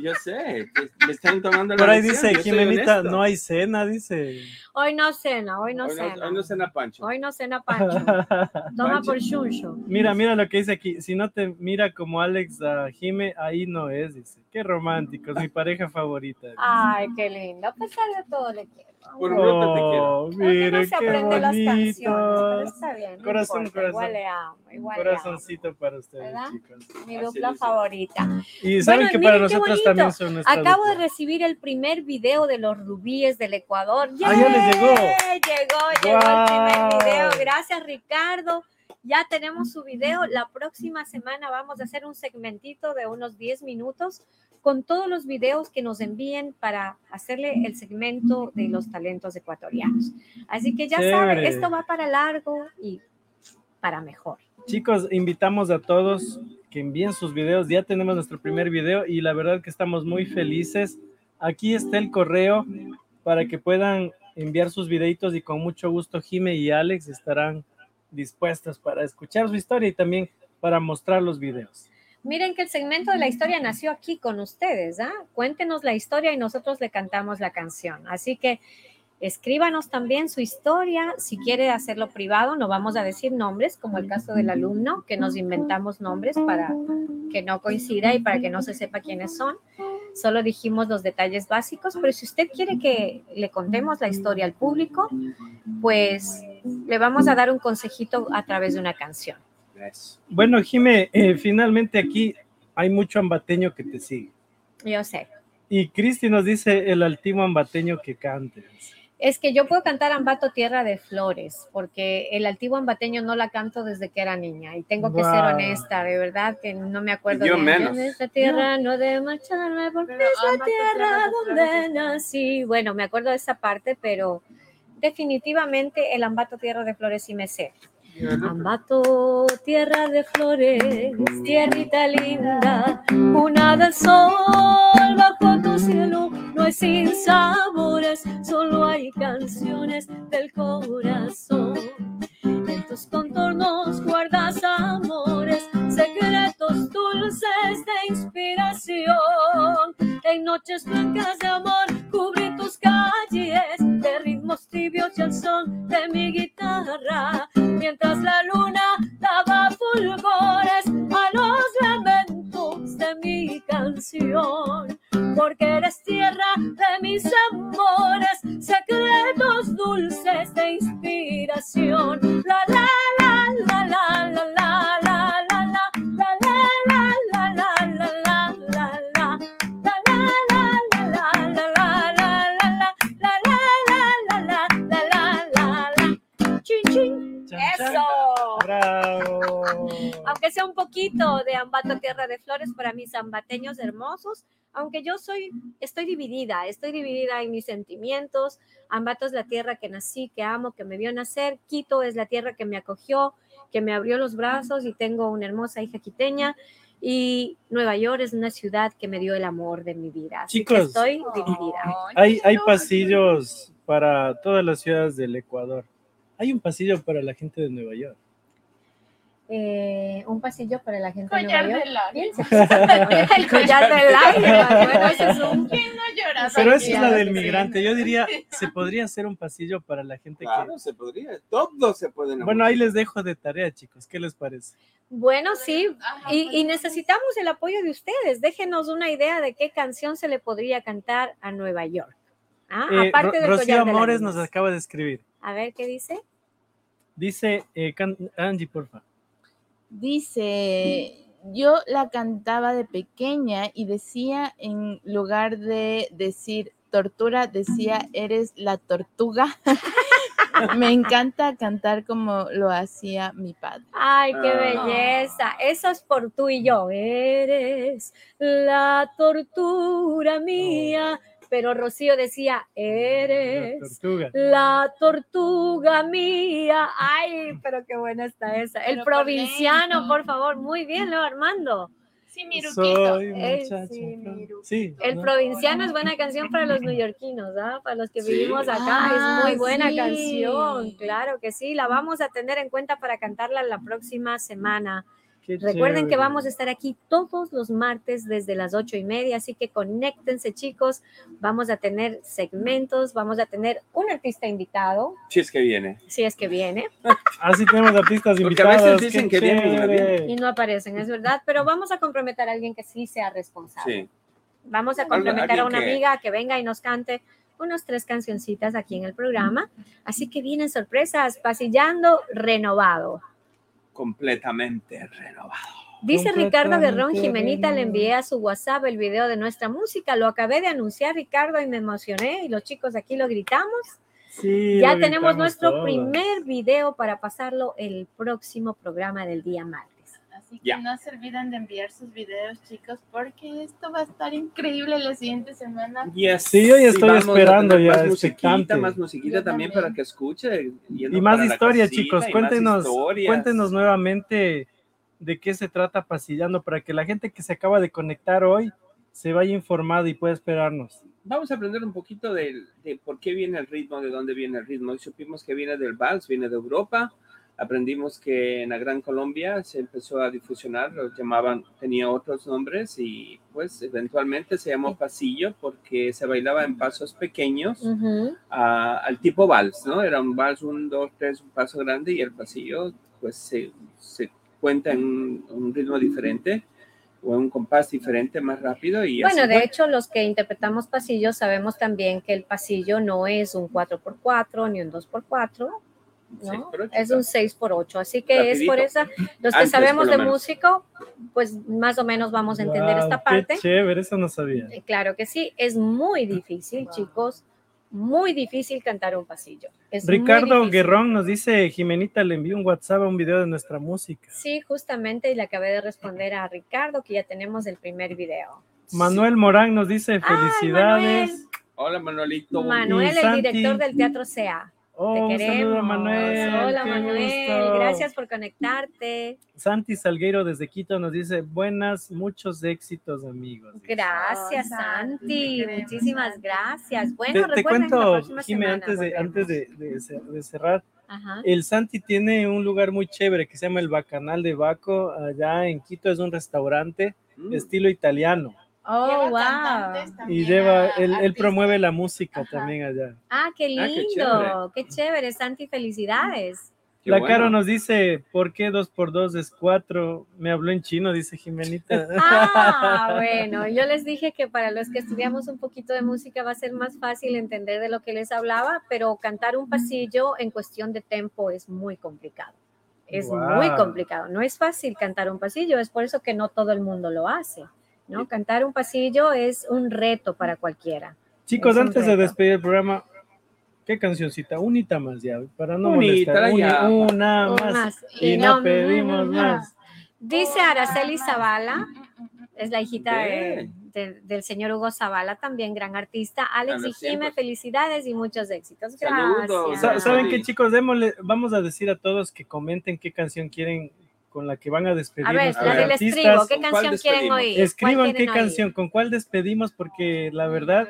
Yo sé, que me están tomando la Por ahí lección, dice, Jimenita, no hay cena, dice. Hoy no cena, hoy no Hoy no, cena. hoy no cena Pancho. Hoy no cena Pancho. Toma Pancho. por chuncho. Mira, mira lo que dice aquí. Si no te mira como Alex a Jime, ahí no es, dice. Qué románticos, mi pareja favorita. dice. Ay, qué lindo. A pesar de todo le quiero. Por bruto te quiero. Oh, Uno no se qué aprende las canciones, pero bonito. está bien. no Corazón, importa, corazón. Igual le amo, igual le amo. Corazoncito para ustedes, ¿Verdad? chicos. Mi dupla favorita. Y saben Bueno, que para nosotros bonito. también son Acabo de dupla. recibir el primer video de los rubíes del Ecuador. Ah, llegó. Llegó, el primer video. Gracias, Ricardo. Ya tenemos su video. La próxima semana vamos a hacer un segmentito de unos 10 minutos con todos los videos que nos envíen para hacerle el segmento de los talentos ecuatorianos. Así que ya saben, esto va para largo y para mejor. Chicos, invitamos a todos que envíen sus videos. Ya tenemos nuestro primer video y la verdad que estamos muy felices. Aquí está el correo para que puedan enviar sus videitos y con mucho gusto Jime y Alex estarán dispuestos para escuchar su historia y también para mostrar los videos. Miren que el segmento de la historia nació aquí con ustedes, ¿ah? Cuéntenos la historia y nosotros le cantamos la canción. Así que escríbanos también su historia. Si quiere hacerlo privado, no vamos a decir nombres, como el caso del alumno, que nos inventamos nombres para que no coincida y para que no se sepa quiénes son. Solo dijimos los detalles básicos, pero si usted quiere que le contemos la historia al público, pues le vamos a dar un consejito a través de una canción. Bueno, Jime, eh, finalmente aquí hay mucho ambateño que te sigue. Yo sé. Y Cristi nos dice el altivo ambateño que cantes. Es que yo puedo cantar Ambato Tierra de Flores, porque el antiguo ambateño no la canto desde que era niña y tengo que ser honesta, de verdad que no me acuerdo Yo de menos. En esta tierra no de marcharme porque Pero es la tierra Tierra de donde nací. Bueno, me acuerdo de esa parte, pero definitivamente el Ambato Tierra de Flores sí me sé. Ambato, tierra de flores, tierrita linda, una del sol bajo tu cielo, no hay sin sabores, solo hay canciones del corazón. En tus contornos guardas amores, secretos dulces de inspiración. En noches blancas de amor cubre tus calles de ritmos tibios y el son de mi guitarra. Poquito de Ambato Tierra de Flores para mis ambateños hermosos, aunque yo soy, estoy dividida, estoy dividida en mis sentimientos. Ambato es la tierra que nací, que amo, que me vio nacer. Quito es la tierra que me acogió, que me abrió los brazos y tengo una hermosa hija quiteña. Y Nueva York es una ciudad que me dio el amor de mi vida. Así que Chicos. estoy dividida. Hay, hay pasillos para todas las ciudades del Ecuador. Hay un pasillo para la gente de Nueva York. Eh, un pasillo para la gente de Collar Nueva York. de. Piensa. El collar de lágrimas. Bueno, ese es un ¿Quién no llora? Pero esa es la Claro del que migrante. Yo diría, se podría hacer un pasillo para la gente Claro, se podría. Todos se pueden. que... Bueno, ahí les dejo de tarea, chicos. ¿Qué les parece? Bueno, sí, y, y necesitamos el apoyo de ustedes. Déjenos una idea de qué canción se le podría cantar a Nueva York. Ah, Eh, aparte Ro- del Rocío collar de Amores nos acaba de escribir. A ver qué dice. Dice, eh, can- Angie, porfa. Dice, yo la cantaba de pequeña y decía, en lugar de decir tortura, decía, eres la tortuga. Me encanta cantar como lo hacía mi padre. Ay, qué Ah. belleza. Eso es por tú y yo. Eres la tortura mía. Pero Rocío decía, La eres tortuga. La tortuga mía. Ay, pero qué buena está esa. El Pero provinciano, por favor. Muy bien, Leo Armando. Sí, mi ruquito. Soy Ey, muchacho. sí, pro- mi Ru- Sí. El ¿no? provinciano es buena canción para los neoyorquinos, ¿ah? Para los que Sí. vivimos acá. Ah, es muy buena sí. canción. Claro que sí. La vamos a tener en cuenta para cantarla la próxima semana. Qué Recuerden que vamos a estar aquí todos los martes desde las ocho y media, así que conéctense chicos, vamos a tener segmentos, vamos a tener un artista invitado, Si es que viene. si es que viene, Así Ah, tenemos artistas Porque a veces invitados. dicen que vienen y no aparecen, es verdad, pero vamos a comprometer a alguien que sí sea responsable. Sí. Vamos a comprometer a una que- amiga que venga y nos cante unas tres cancioncitas aquí en el programa, así que vienen sorpresas, pasillando renovado. Completamente renovado. Dice Ricardo Guerrón Jimenita, le envié a su WhatsApp el video de nuestra música. Lo acabé de anunciar, Ricardo, y me emocioné. Y los chicos aquí lo gritamos. Sí, ya lo tenemos gritamos nuestro todos. primer video para pasarlo el próximo programa del día martes. Así que Ya. no se olviden de enviar sus videos, chicos, porque esto va a estar increíble la siguiente semana. Yes. Sí, yo ya estoy esperando ya, Más musiquita, expectante. más musiquita también, también. para que escuche. Y más historia, cocina chicos. Cuéntenos, historias. cuéntenos nuevamente de qué se trata pasillando para que la gente que se acaba de conectar hoy se vaya informada y pueda esperarnos. Vamos a aprender un poquito de, de por qué viene el ritmo, de dónde viene el ritmo. Y supimos que viene del vals, viene de Europa. Aprendimos que en la Gran Colombia se empezó a difusionar, lo llamaban, tenía otros nombres y pues eventualmente se llamó pasillo porque se bailaba en pasos pequeños Ujú. a- al tipo vals, ¿no? Era un vals, un, dos, tres, un paso grande y el pasillo pues se, se cuenta en un, un ritmo diferente o en un compás diferente, más rápido y Bueno, de fue. hecho, los que interpretamos pasillo sabemos también que el pasillo no es un 4x4 ni un 2x4, Seis ¿no? por ocho, Es un 6x8. Así que es por esa, los que Antes, sabemos por lo de menos. músico, pues más o menos vamos a entender esta qué parte. chévere, eso no sabía. Eh, Claro que sí, es muy difícil, chicos, muy difícil cantar un pasillo. Es Ricardo. Guerrón nos dice, Jimenita le envió un WhatsApp a un video de nuestra música. Sí, justamente, y le acabé de responder a Ricardo que ya tenemos el primer video. Manuel Morán nos dice, Ay, felicidades. Hola Manuelito. Manuel, el Santi. director del Teatro SEA. Oh, Te un queremos. saludo a Manuel. Hola qué Manuel, gusto. gracias por conectarte. Santi Salgueiro desde Quito nos dice, buenas, muchos éxitos amigos. Gracias Oh, Santi, queremos, muchísimas Santi. gracias. Bueno, Te, te cuento, Jimé, antes, de, antes de, de cer- de cerrar, Ajá. el Santi tiene un lugar muy chévere que se llama el Bacanal de Baco, allá en Quito es un restaurante Mm, estilo italiano. Oh, Lleva wow. Y lleva, él, promueve la música Ajá. también allá. Ah, qué Ah, qué lindo. chévere. qué chévere, Santi, felicidades. Qué la bueno. Caro nos dice, ¿por qué dos por dos es cuatro? Me habló en chino, dice Jimenita. Ah, bueno, yo les dije que para los que estudiamos un poquito de música va a ser más fácil entender de lo que les hablaba, pero cantar un pasillo en cuestión de tempo es muy complicado. Es muy complicado. No es fácil cantar un pasillo, es por eso que no todo el mundo lo hace. ¿No? Cantar un pasillo es un reto para cualquiera. Chicos, antes de despedir el programa, ¿qué cancioncita? Unita más ya, para no Unita, molestar. Ya. una Un más. más. Y no pedimos más. Dice Araceli Zavala, es la hijita de- Ve. de- del señor Hugo Zavala, también gran artista. Alex y Jime, felicidades y muchos éxitos. Saludos. Gracias. ¿Saben qué, chicos? Démosle, vamos a decir a todos que comenten qué canción quieren con la que van a despedir A ver, la del estribo, ¿qué ¿Con cuál canción quieren oír? ¿Cuál Escriban qué oír? canción, con cuál despedimos, porque la verdad,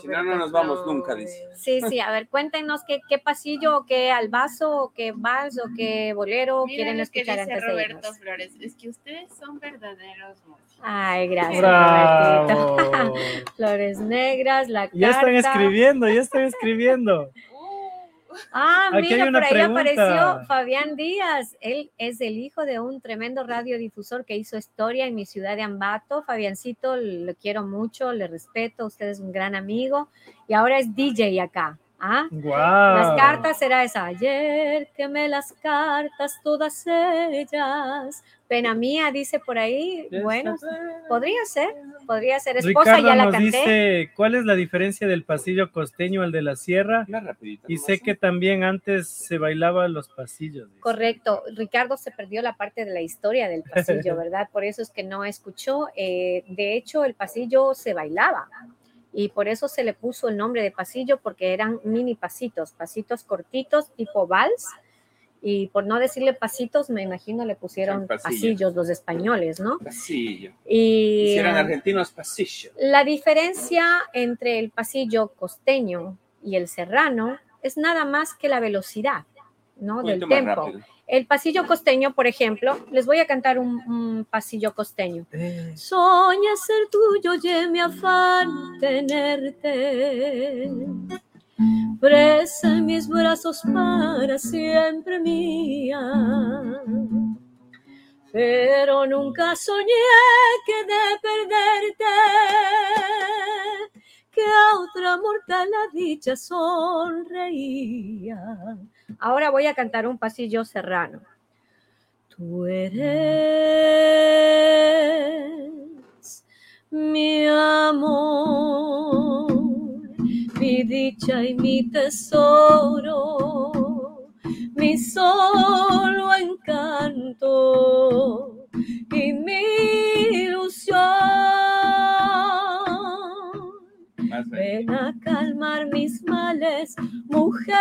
Si no, no nos vamos Flores. nunca, dice. Sí, sí, a ver, cuéntenos qué, qué pasillo, o qué albazo, o qué vals, o qué bolero Mira quieren lo que escuchar dice antes de Roberto irnos. Flores, es que ustedes son verdaderos músicos. Ay, gracias, bravo. Flores negras, la ya están carta. escribiendo, ya están escribiendo. Ah, Aquí mira, por ahí pregunta. apareció Fabián Díaz. Él es el hijo de un tremendo radiodifusor que hizo historia en mi ciudad de Ambato. Fabiancito, lo quiero mucho, le respeto, usted es un gran amigo y ahora es DJ acá. ¿Ah? Wow. Las cartas será esa. Ayer quemé las cartas, todas ellas. Pena mía, dice por ahí. Bueno, podría ser, podría ser. Esposa, Ricardo ya la nos canté. dice, ¿cuál es la diferencia del pasillo costeño al de la sierra? Una rapidita. Y sé que también antes se bailaba los pasillos. dice. Correcto. Ricardo se perdió la parte de la historia del pasillo, ¿verdad? Por eso es que no escuchó. Eh, de hecho, el pasillo se bailaba y por eso se le puso el nombre de pasillo porque eran mini pasitos, pasitos cortitos tipo vals. Y por no decirle pasitos, me imagino le pusieron pasillos. los españoles, ¿no? Pasillo. Y Si eran eh, argentinos, pasillo. la diferencia entre el pasillo costeño y el serrano es nada más que la velocidad, ¿no? Del tempo. rápido. El pasillo costeño, por ejemplo, les voy a cantar un, un pasillo costeño. Eh, Soña ser tuyo y mi afán tenerte. Presa en mis brazos para siempre mía. Pero nunca soñé que de perderte, que a otra mortal la dicha sonreía. Ahora voy a cantar un pasillo serrano. Tú eres mi amor, mi dicha y mi tesoro, mi solo encanto y mi ilusión. Ven a calmar mis males, mujer,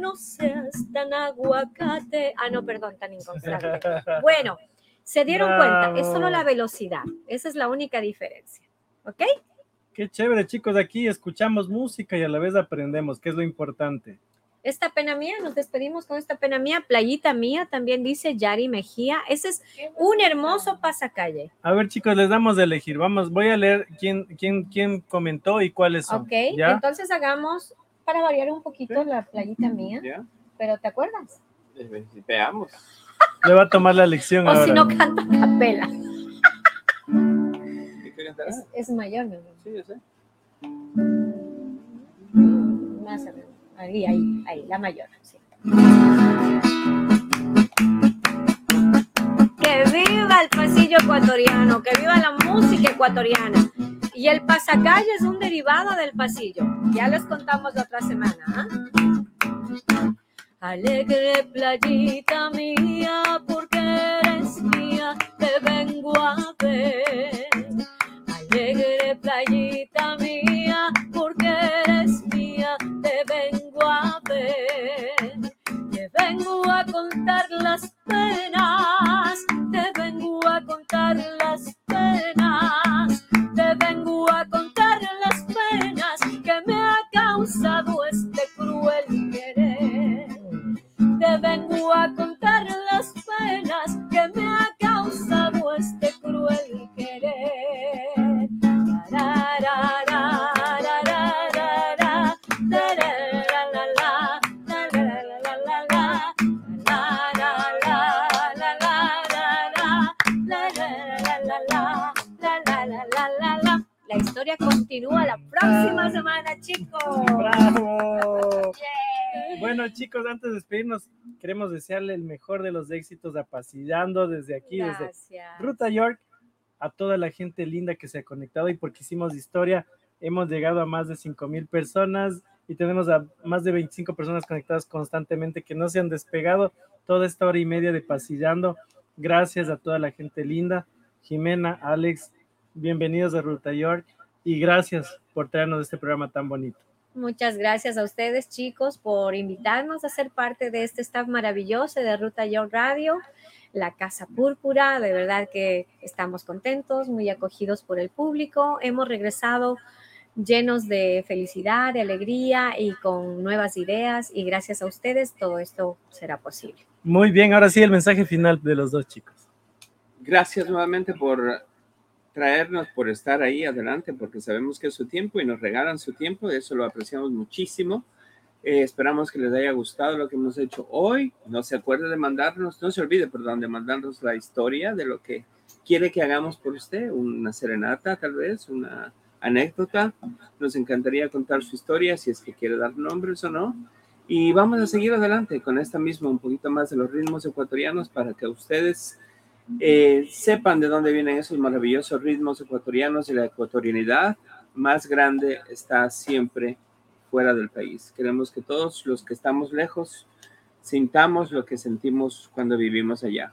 no seas tan aguacate. Ah, no, perdón, tan inconstante. Bueno, se dieron cuenta, es solo la velocidad. Esa es la única diferencia. ¿Ok? Qué chévere, chicos. Aquí escuchamos música y a la vez aprendemos, que es lo importante. Esta pena mía, nos despedimos con esta pena mía. Playita mía, también dice Yari Mejía. Ese es un hermoso pasacalle. A ver, chicos, les damos de elegir. Vamos, voy a leer quién, quién, quién comentó y cuáles son. Ok, ¿Ya? entonces hagamos, para variar un poquito, la playita mía. ¿Ya? Pero ¿te acuerdas? Veamos. Le va a tomar la lección O ahora. si no, canta capela. Es, es mayor, mi amor. Sí, yo sé. Más arriba. Ahí, ahí, ahí, la mayor. sí. Que viva el pasillo ecuatoriano, que viva la música ecuatoriana. Y el pasacalle es un derivado del pasillo. Ya les contamos la otra semana. ¿ah? Alegre playita mía, porque eres mía, te vengo a ver. Alegre playita contar las penas, te vengo a contar las penas, te vengo a contar las penas que me ha causado este cruel querer. Te vengo a contar las penas que me continúa la próxima semana, chicos. ¡Bravo! Bueno, chicos, antes de despedirnos, queremos desearle el mejor de los éxitos apacillando desde aquí, desde Gracias. Ruta York, a toda la gente linda que se ha conectado y porque hicimos historia, hemos llegado a más de 5 mil personas y tenemos a más de 25 personas conectadas constantemente que no se han despegado toda esta hora y media de pasillando. Gracias a toda la gente linda. Jimena, Alex, bienvenidos a Ruta York y gracias por traernos este programa tan bonito. Muchas gracias a ustedes, chicos, por invitarnos a ser parte de este staff maravilloso de Ruta York Radio, la Casa Púrpura. De verdad que estamos contentos, muy acogidos por el público. Hemos regresado llenos de felicidad, de alegría y con nuevas ideas. Y gracias a ustedes todo esto será posible. Muy bien, ahora sí el mensaje final de los dos chicos. Gracias nuevamente por traernos, por estar ahí adelante, porque sabemos que es su tiempo y nos regalan su tiempo, eso lo apreciamos muchísimo. Eh, esperamos que les haya gustado lo que hemos hecho hoy. No se acuerde de mandarnos, no se olvide, perdón, de mandarnos la historia de lo que quiere que hagamos por usted, una serenata tal vez, una anécdota. Nos encantaría contar su historia, si es que quiere dar nombres o no. Y vamos a seguir adelante con esta misma, un poquito más de los ritmos ecuatorianos para que ustedes eh, sepan de dónde vienen esos maravillosos ritmos ecuatorianos y la ecuatorianidad más grande está siempre fuera del país. Queremos que todos los que estamos lejos sintamos lo que sentimos cuando vivimos allá.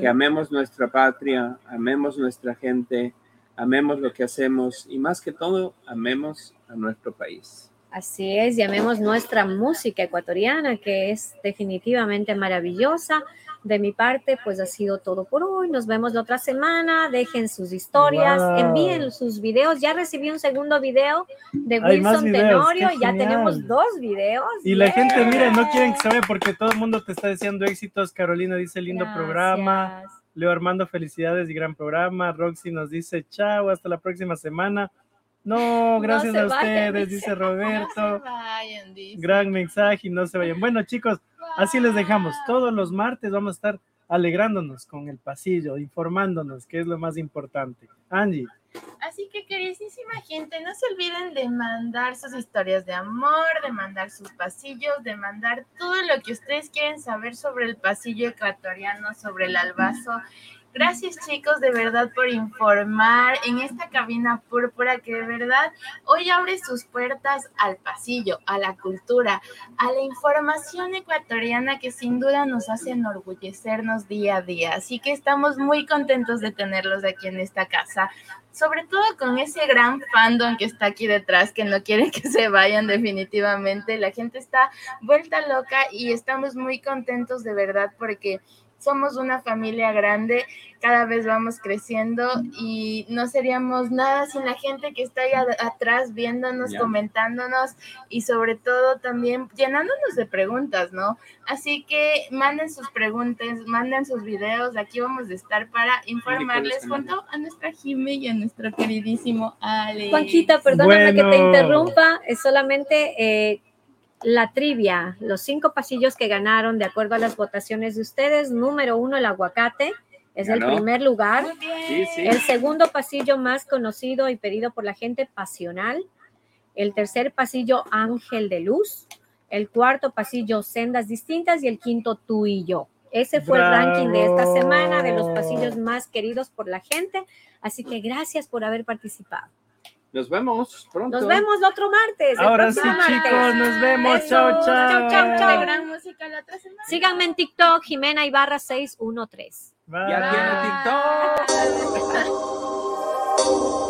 Que amemos nuestra patria, amemos nuestra gente, amemos lo que hacemos y más que todo, amemos a nuestro país. Así es, llamemos nuestra música ecuatoriana, que es definitivamente maravillosa. De mi parte, pues ha sido todo por hoy. Nos vemos la otra semana. Dejen sus historias, Wow. envíen sus videos. Ya recibí un segundo video de Wilson Tenorio. Ya tenemos dos videos. Y la gente, mira, no quieren que ¡Bien! sabe porque todo el mundo te está deseando éxitos. Carolina dice lindo programa. Leo Armando, felicidades y gran programa. Roxy nos dice chao, hasta la próxima semana. No, gracias a ustedes, dice. dice Roberto. No se vayan, dice. Gran mensaje y no se vayan. Bueno, chicos, así les dejamos. Todos los martes vamos a estar alegrándonos con el pasillo, informándonos, que es lo más importante. Angie, Así que, queridísima gente, no se olviden de mandar sus historias de amor, de mandar sus pasillos, de mandar todo lo que ustedes quieren saber sobre el pasillo ecuatoriano, sobre el albazo. Gracias chicos de verdad por informar en esta cabina púrpura que de verdad hoy abre sus puertas al pasillo, a la cultura, a la información ecuatoriana que sin duda nos hace enorgullecernos día a día. Así que estamos muy contentos de tenerlos aquí en esta casa sobre todo con ese gran fandom que está aquí detrás, que no quiere que se vayan definitivamente. La gente está vuelta loca y estamos muy contentos de verdad porque somos una familia grande, cada vez vamos creciendo y no seríamos nada sin la gente que está ahí a- atrás viéndonos, comentándonos y sobre todo también llenándonos de preguntas, ¿no? Así que manden sus preguntas, manden sus videos, aquí vamos a estar para informarles junto a nuestra Jime y a nuestro queridísimo Alex. Juanquita, perdóname que te Bueno. interrumpa, es solamente eh, la trivia, los cinco pasillos que ganaron de acuerdo a las votaciones de ustedes. Número uno, el aguacate, es el primer lugar. Sí, sí. El segundo pasillo más conocido y pedido por la gente, pasional. El tercer pasillo, ángel de luz. El cuarto pasillo, sendas distintas. Y el quinto, tú y yo. Ese fue el ranking de esta semana de los pasillos más queridos por la gente. Así que gracias por haber participado. Nos vemos pronto. Nos vemos el otro martes. ahora sí, martes. chicos, nos vemos. Eso. Chao, chao. Chao, chao, De chao. gran música la otra semana. Síganme en TikTok, Jimena Ibarra 613. Bye. Ya tiene TikTok. Bye.